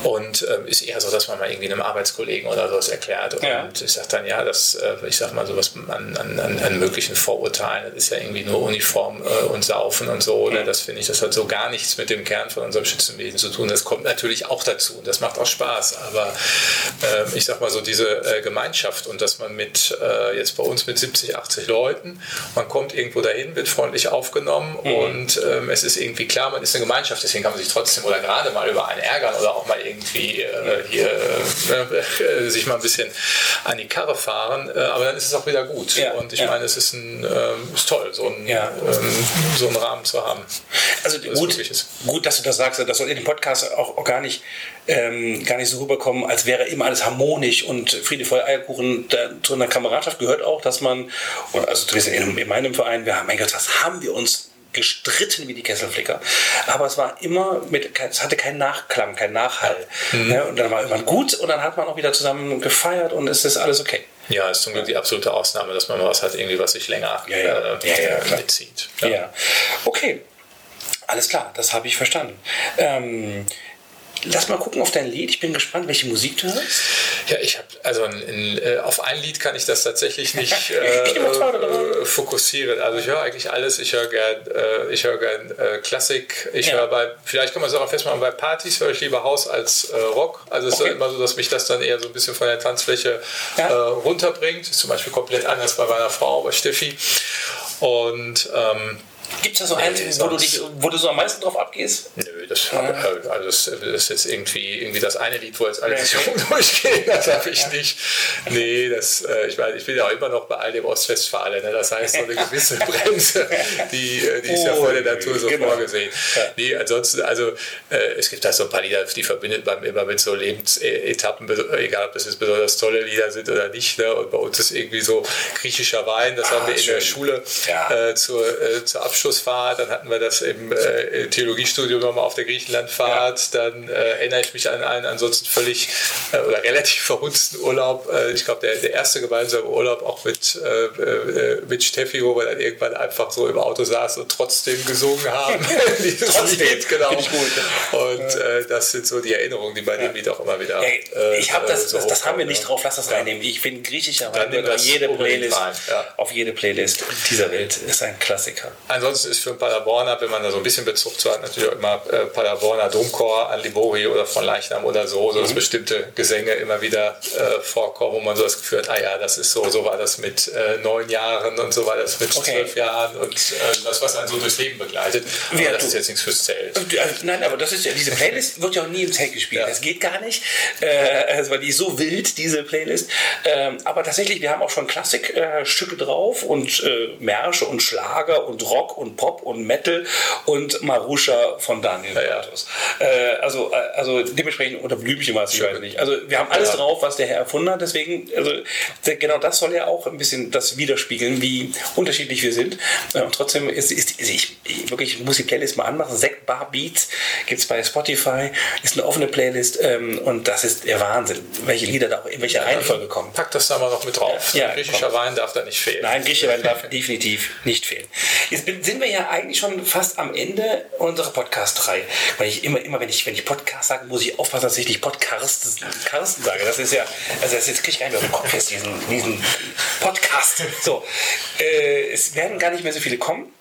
Und ähm, ist eher so, dass man mal irgendwie einem Arbeitskollegen oder sowas erklärt. Und ja. ich sage dann, ja, das, äh, ich sag mal, sowas an, an, an, möglichen Vorurteilen, das ist ja irgendwie nur Uniform äh, und Saufen und so. Ne? Das finde ich, das hat so gar nichts mit dem Kern von unserem Schützenwesen zu tun. Das kommt natürlich auch dazu und das macht auch Spaß. Aber äh, ich sag mal so, diese äh, Gemeinschaft und dass man mit, äh, jetzt bei uns mit 70, 80 Leuten, man kommt irgendwo dahin, wird freundlich aufgenommen mhm. und ähm, es ist irgendwie klar, man ist eine Gemeinschaft, deswegen kann man sich trotzdem oder gerade mal über einen ärgern oder auch mal irgendwie äh, hier äh, sich mal ein bisschen an die Karre fahren, äh, aber dann ist es auch wieder gut. Ja, und ich ja. meine, es ist, ein, ähm, ist toll, so einen, ja. ähm, so einen Rahmen zu haben. Also gut, gut, dass du das sagst, das soll in dem Podcast auch, auch gar nicht ähm, gar nicht so rüberkommen, als wäre immer alles harmonisch und Friede, Feuer, Eierkuchen. Da, zu einer Kameradschaft gehört auch, dass man, also in, in meinem Verein, wir haben, mein Gott, was haben wir uns gestritten wie die Kesselflicker. Aber es war immer mit, es hatte keinen Nachklang, keinen Nachhall. Mhm. Ne? Und dann war irgendwann gut und dann hat man auch wieder zusammen gefeiert und es ist alles okay. Ja, ist zum Glück die absolute Ausnahme, dass man was hat, irgendwie, was sich länger ja, ja. Äh, ja, mitzieht. Ja. okay. Alles klar, das habe ich verstanden. Ähm, Lass mal gucken auf dein Lied. Ich bin gespannt, welche Musik du hörst. Ja, ich habe, also in, in, äh, auf ein Lied kann ich das tatsächlich nicht äh, äh, fokussieren. Also ich höre eigentlich alles. Ich höre gern, äh, ich höre gern äh, Klassik. Ich ja. höre bei, vielleicht kann man es auch festmachen, bei Partys höre ich lieber Haus als äh, Rock. Also es okay. ist immer so, dass mich das dann eher so ein bisschen von der Tanzfläche ja. runterbringt. Das ist zum Beispiel komplett anders bei meiner Frau, bei Steffi. Und ähm, Gibt es da so einen, wo du, dich, wo du so am meisten drauf abgehst? Nö, das, ja. also das, das ist irgendwie, irgendwie das eine Lied, wo jetzt alle ja. durchgehen, das habe ich ja. nicht. Nee, das, äh, ich meine, ich bin ja auch immer noch bei all dem Ostwestfalen. Ne? Das heißt, so eine gewisse Bremse, die, äh, die ist oh, ja vor der Natur so genau. vorgesehen. Nee, ansonsten, also äh, es gibt da so ein paar Lieder, die verbindet man immer mit so Lebensetappen, egal ob das jetzt besonders tolle Lieder sind oder nicht. Ne? Und bei uns ist irgendwie so griechischer Wein, das ah, haben wir in der Schule äh, zur, äh, zur Abschluss Abschlussfahrt, dann hatten wir das im äh, Theologiestudium nochmal auf der Griechenlandfahrt, ja. dann äh, erinnere ich mich an einen ansonsten völlig äh, oder relativ verhunzten Urlaub. Äh, ich glaube, der, der erste gemeinsame Urlaub auch mit, äh, äh, mit Steffi, wo wir dann irgendwann einfach so im Auto saßen und trotzdem gesungen haben. trotzdem, Lied, genau. Gut, Und das sind so die Erinnerungen, die bei dem Lied auch immer wieder. Ich habe das, so das, das haben wir nicht drauf, lass das reinnehmen. Ich bin griechischer Wein auf jede Playlist, ja. auf jede Playlist dieser Welt ist ein Klassiker. Ansonsten ansonsten ist für ein Paderborner, wenn man da so ein bisschen Bezug zu hat, natürlich auch immer äh, Paderborner Domchor an Libori oder von Leichnam oder so, so dass mhm. bestimmte Gesänge immer wieder äh, vorkommen, wo man so das Gefühl hat, ah ja, das ist so, so war das mit äh, neun Jahren und so war das mit okay. zwölf Jahren und äh, das, was einen so durchs Leben begleitet. Aber ja, das ist jetzt nichts fürs Zelt. Äh, nein, aber das ist ja, diese Playlist wird ja auch nie im Zelt gespielt. Ja. Das geht gar nicht, äh, weil die ist so wild, diese Playlist. Ähm, aber tatsächlich, wir haben auch schon Klassikstücke drauf und Märsche und Schlager und Rock und Pop und Metal und Marusha von Daniel ja, ja. Äh, also, äh, also dementsprechend unter Blümchen war es, ich weiß nicht. Also wir haben alles ja. drauf, was der Herr erfunden hat. Deswegen, also genau das soll ja auch ein bisschen das widerspiegeln, wie unterschiedlich wir sind. Äh, und trotzdem ist, ist, ist ich, ich, wirklich muss die Playlist mal anmachen. Sekt Bar Beats gibt es bei Spotify, ist eine offene Playlist ähm, und das ist der Wahnsinn, welche Lieder da auch in welcher Reihenfolge kommen. Pack das da mal noch mit drauf. Ja, griechischer Wein darf da nicht fehlen. Nein, griechischer Wein darf definitiv nicht fehlen. Jetzt sind wir ja eigentlich schon fast am Ende unserer Podcast-Reihe. Weil ich immer, immer, wenn ich, wenn ich Podcast sage, muss ich aufpassen, dass ich nicht Podcast Karsten sage. Das ist ja, also das jetzt kriege ich gar nicht mehr im Kopf jetzt, diesen, diesen Podcast. So, äh, es werden gar nicht mehr so viele kommen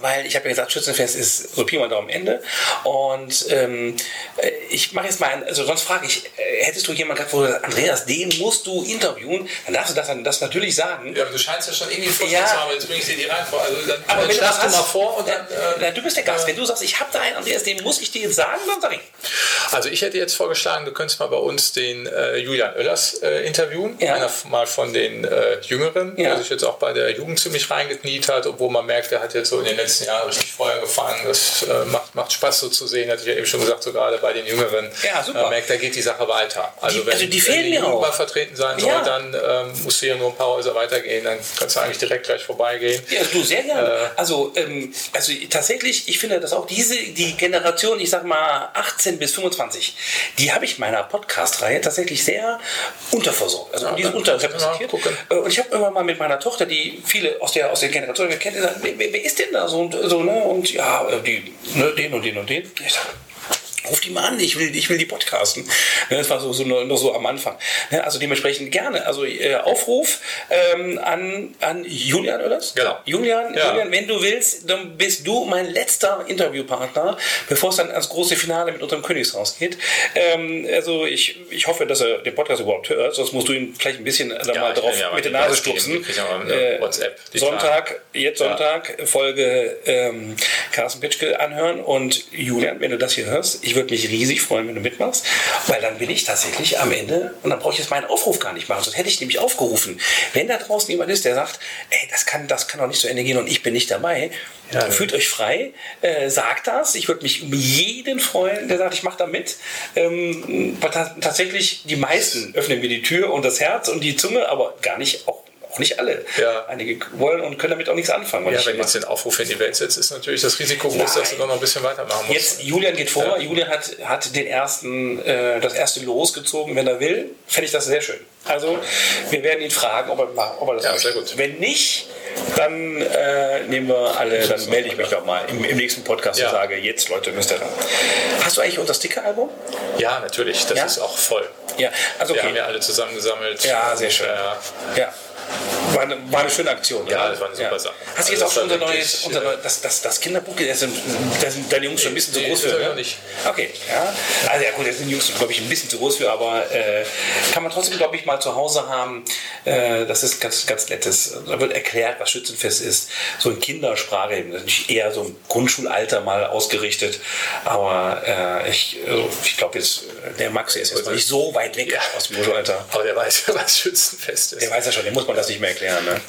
weil ich habe ja gesagt, Schützenfest ist so Pi mal Daumen Ende. Und ähm, äh, ich mache jetzt mal, also sonst frage ich, äh, hättest du jemanden gehabt, wo du sagst, Andreas, den musst du interviewen, dann darfst du das, das natürlich sagen. Ja, aber du scheinst ja schon irgendwie Vorschlag ja. zu haben, jetzt bringe ich dir die rein vor. Also dann, aber dann wenn du das hast, mal vor und dann. Äh, du bist der Gast. Wenn du sagst, ich habe da einen Andreas, den muss ich dir jetzt sagen, dann sag ich. Also ich hätte jetzt vorgeschlagen, du könntest mal bei uns den äh, Julian Oellers äh, interviewen. Ja. Einer mal von den äh, Jüngeren, ja. der sich jetzt auch bei der Jugend ziemlich reingekniet hat, obwohl man merkt, er hat jetzt so in den letzten Jahren richtig Feuer gefangen. Das äh, macht, macht Spaß so zu sehen, hatte ich ja eben schon gesagt, so gerade bei den Jüngeren. Ja, super. Man merkt, da geht die Sache weiter. Also die, wenn, also die fehlen mir auch. mal vertreten sein soll, ja. dann ähm, musst du hier nur ein paar Häuser weitergehen, dann kannst du eigentlich direkt gleich vorbeigehen. Ja, du sehr gerne. Äh, also, ähm, also tatsächlich, ich finde, dass auch diese, die Generation, ich sag mal 18 bis 25, die habe ich meiner Podcast-Reihe tatsächlich sehr unterversorgt. Also ja, die ist unterrepräsentiert. Äh, und ich habe irgendwann mal mit meiner Tochter, die viele aus der, aus der Generation kennt, gesagt, wer, wer ist denn da so und so, ne? Und ja, äh, die, ne, den und den und den. Ich sag, Ruf die mal an, ich will, ich will die podcasten. Ne, das war so, so nur, nur so am Anfang. Ne, also dementsprechend gerne. Also äh, Aufruf ähm, an, an Julian, oder? Genau. Julian, ja. Julian, wenn du willst, dann bist du mein letzter Interviewpartner, bevor es dann ans große Finale mit unserem Königshaus geht. Ähm, also ich, ich hoffe, dass er den Podcast überhaupt hört, sonst musst du ihn vielleicht ein bisschen da ja, mal drauf ja mit der Nase stupsen. Äh, WhatsApp. Sonntag, jetzt Sonntag, Folge ähm, Carsten Pitschke anhören und Julian, wenn du das hier hörst, ich ich würde mich riesig freuen, wenn du mitmachst, weil dann bin ich tatsächlich am Ende und dann brauche ich jetzt meinen Aufruf gar nicht machen. Sonst hätte ich nämlich aufgerufen. Wenn da draußen jemand ist, der sagt, ey, das kann, das kann doch nicht zu Ende gehen und ich bin nicht dabei, ja, fühlt euch frei, äh, sagt das. Ich würde mich um jeden freuen, der sagt, ich mache da mit. Ähm, tatsächlich, die meisten öffnen mir die Tür und das Herz und die Zunge, aber gar nicht auch auch nicht alle. Ja. Einige wollen und können damit auch nichts anfangen. Ja, wenn hier jetzt den Aufruf in die Welt setzt, ist natürlich das Risiko groß, dass du doch noch ein bisschen weitermachen musst. Jetzt, Julian geht vor. Ja. Julian hat, hat den ersten, äh, das erste Los gezogen, wenn er will. Fände ich das sehr schön. Also, wir werden ihn fragen, ob er, ob er das Ja, möchte. sehr gut. Wenn nicht, dann äh, nehmen wir alle, dann melde ich mich doch mal im, im nächsten Podcast Ja. und sage, jetzt Leute, müsst ihr da. Hast du eigentlich unser Sticker-Album? Ja, natürlich, das Ja? ist auch voll. Ja, also Wir okay. haben ja alle zusammengesammelt. Ja, sehr schön. Äh, Ja. Thank you. War eine, war eine schöne Aktion. Ja, oder? das war eine super Sache. Hast du jetzt Also auch das schon unser neues, unser neues das, das, das Kinderbuch, da sind, deine Jungs schon ein bisschen zu Nee, groß ist für, er ne? nicht. Okay, ja. Also ja gut, das sind die Jungs, glaube ich, ein bisschen zu groß für, aber äh, kann man trotzdem, glaube ich, mal zu Hause haben. Äh, das ist ganz, ganz nettes. Da wird erklärt, was Schützenfest ist. So in Kindersprache, natürlich eher so im Grundschulalter mal ausgerichtet. Aber äh, ich, also, ich glaube jetzt, der Max ist jetzt noch nicht so weit weg aus dem Grundschulalter. Aber der weiß ja, was Schützenfest ist. Der weiß ja schon, dem muss man das nicht mehr erklären. Ne?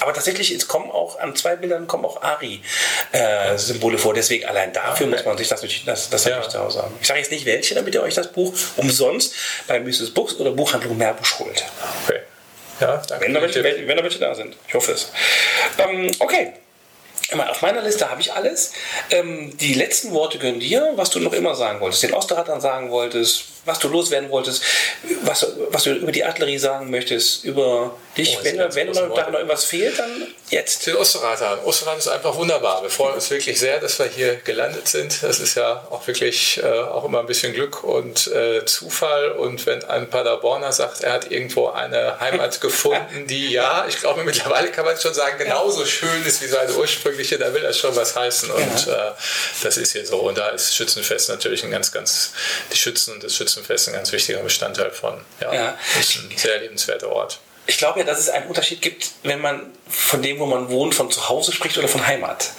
Aber tatsächlich, jetzt kommen auch an zwei Bildern kommen auch Ari-Symbole vor. Deswegen allein dafür muss man sich das natürlich, das, das Ja. zu Hause haben. Ich sage jetzt nicht welche, damit ihr euch das Buch umsonst bei Mrs. Books oder Buchhandlung Meerbusch holt. Okay. Ja, danke. Wenn da welche, wenn da welche da sind. Ich hoffe es. Ähm, okay. Immer, Auf meiner Liste habe ich alles. Ähm, die letzten Worte gehören dir, was du noch immer sagen wolltest. Den Osterratern sagen wolltest, was du loswerden wolltest, was, was du über die Artillerie sagen möchtest, über dich. Oh, wenn wenn da noch irgendwas fehlt, dann jetzt. Den Osterrad Osterrad ist einfach wunderbar. Wir freuen uns wirklich sehr, dass wir hier gelandet sind. Das ist ja auch wirklich äh, auch immer ein bisschen Glück und äh, Zufall. Und wenn ein Paderborner sagt, er hat irgendwo eine Heimat gefunden, die ja, ich glaube mittlerweile kann man schon sagen, genauso schön ist wie seine ursprüngliche, da will das schon was heißen. Und äh, das ist hier so. Und da ist Schützenfest natürlich ein ganz, ganz, die Schützen und das Schützenfest ein ganz wichtiger Bestandteil von. Ja, Ja. ist ein sehr lebenswerter Ort. Ich glaube ja, dass es einen Unterschied gibt, wenn man von dem, wo man wohnt, von zu Hause spricht oder von Heimat.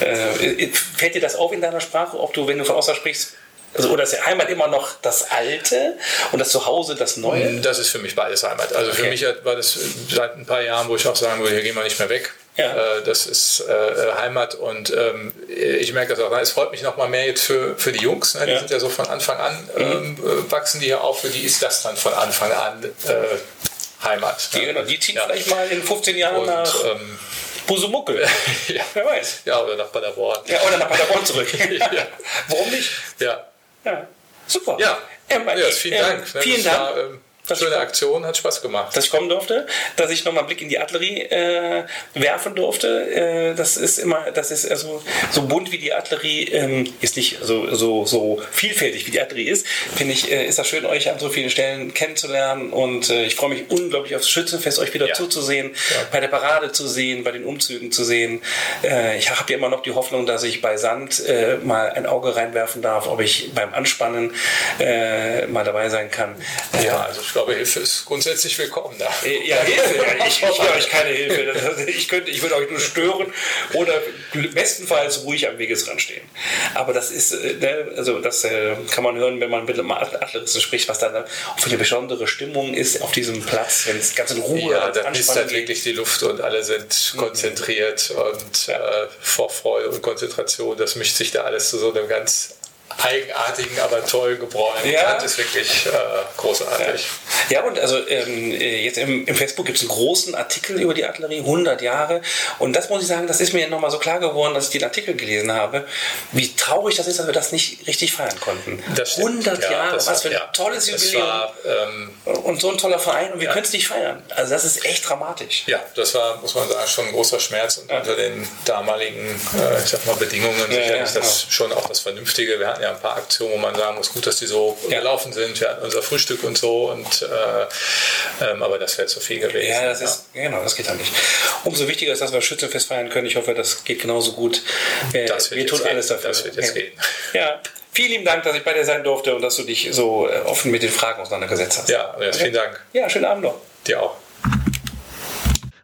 Äh, fällt dir das auf in deiner Sprache, ob du, wenn du von außer sprichst, also, oder ist die Heimat immer noch das Alte und das Zuhause das Neue? Das ist für mich beides Heimat. Also für Okay. mich war das seit ein paar Jahren, wo ich auch sagen würde, hier gehen wir nicht mehr weg. Ja. Äh, Das ist äh, Heimat und ähm, ich merke das auch. Es freut mich noch mal mehr jetzt für, für die Jungs. Ne? Die Ja. sind ja so von Anfang an, ähm, äh, wachsen die hier auf. Für die ist das dann von Anfang an äh, Heimat. Die, ne? genau, die ziehen Ja. vielleicht mal in 15 Jahren Und, nach ähm, Busumuckel. ja. Wer weiß. ja, oder nach Paderborn. Ja, oder nach Paderborn zurück. Ja. Warum nicht? Ja, Ja, super. ja. Ähm, ja vielen ähm, Dank. ne? Vielen Dank. Das schöne Aktion, hat Spaß gemacht. dass ich kommen durfte, dass ich nochmal einen Blick in die Artillerie äh, werfen durfte. Äh, das ist immer, das ist also so bunt wie die Artillerie ähm, ist nicht so, so, so vielfältig wie die Artillerie ist, finde ich, äh, ist das schön, euch an so vielen Stellen kennenzulernen und äh, ich freue mich unglaublich aufs Schützenfest, euch wieder Ja. zuzusehen, bei der Parade zu sehen, bei den Umzügen zu sehen. Äh, ich habe ja immer noch die Hoffnung, dass ich bei Sand äh, mal ein Auge reinwerfen darf, ob ich beim Anspannen mal dabei sein kann. Ja, also ich glaube, Hilfe ist grundsätzlich willkommen da. äh, Ja, Hilfe. Ja, Ich, will euch keine Hilfe. Ich, könnte, ich würde euch nur stören oder bestenfalls ruhig am Wegesrand stehen. Aber das ist, äh, ne, also das äh, kann man hören, wenn man mit einem Adleristen spricht, was da für eine besondere Stimmung ist auf diesem Platz, wenn es ganz in Ruhe Ja, und da ist halt wirklich die Luft und alle sind konzentriert und äh, vor Freude und Konzentration. Das mischt sich da alles zu so einem ganz eigenartigen, aber tollen Gebräu. Ja. Das ist wirklich äh, großartig. Ja, und also ähm, äh, jetzt im, im Facebook gibt es einen großen Artikel über die Artillerie, 100 Jahre. Und das muss ich sagen, das ist mir nochmal so klar geworden, dass ich den Artikel gelesen habe, wie traurig das ist, dass wir das nicht richtig feiern konnten. Das stimmt. 100 Ja, Jahre, was für ein ja. tolles Es Jubiläum. war, ähm, und so ein toller Verein und wir können es nicht feiern. Also das ist echt dramatisch. ja, das war, muss man sagen, schon ein großer Schmerz und unter den damaligen, äh, ich sag mal, Bedingungen sicherlich ja, das schon auch das Vernünftige. Wir hatten ja ein paar Aktionen, wo man sagen muss, gut, dass die so Ja. gelaufen sind. Wir hatten unser Frühstück und so, und, äh, ähm, aber das wäre zu viel gewesen. Ja, das ist, genau, das geht dann nicht. Umso wichtiger ist, dass wir Schützenfest feiern können. Ich hoffe, das geht genauso gut. Äh, Das wird wir tun alles dafür. Das wird jetzt ja. gehen. Ja, vielen lieben Dank, dass ich bei dir sein durfte und dass du dich so äh, offen mit den Fragen auseinandergesetzt hast. Ja, ja, vielen Dank. Ja, schönen Abend noch. Dir auch.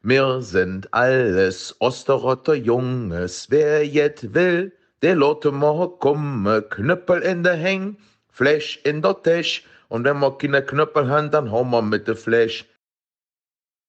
Wir sind alles Osterrotter Junges. Wer jetzt will, der lotte mal komme. Knüppel in der Häng, Flash in der Tisch. Und wenn wir keine Knüppel haben, dann hauen wir mit der Flash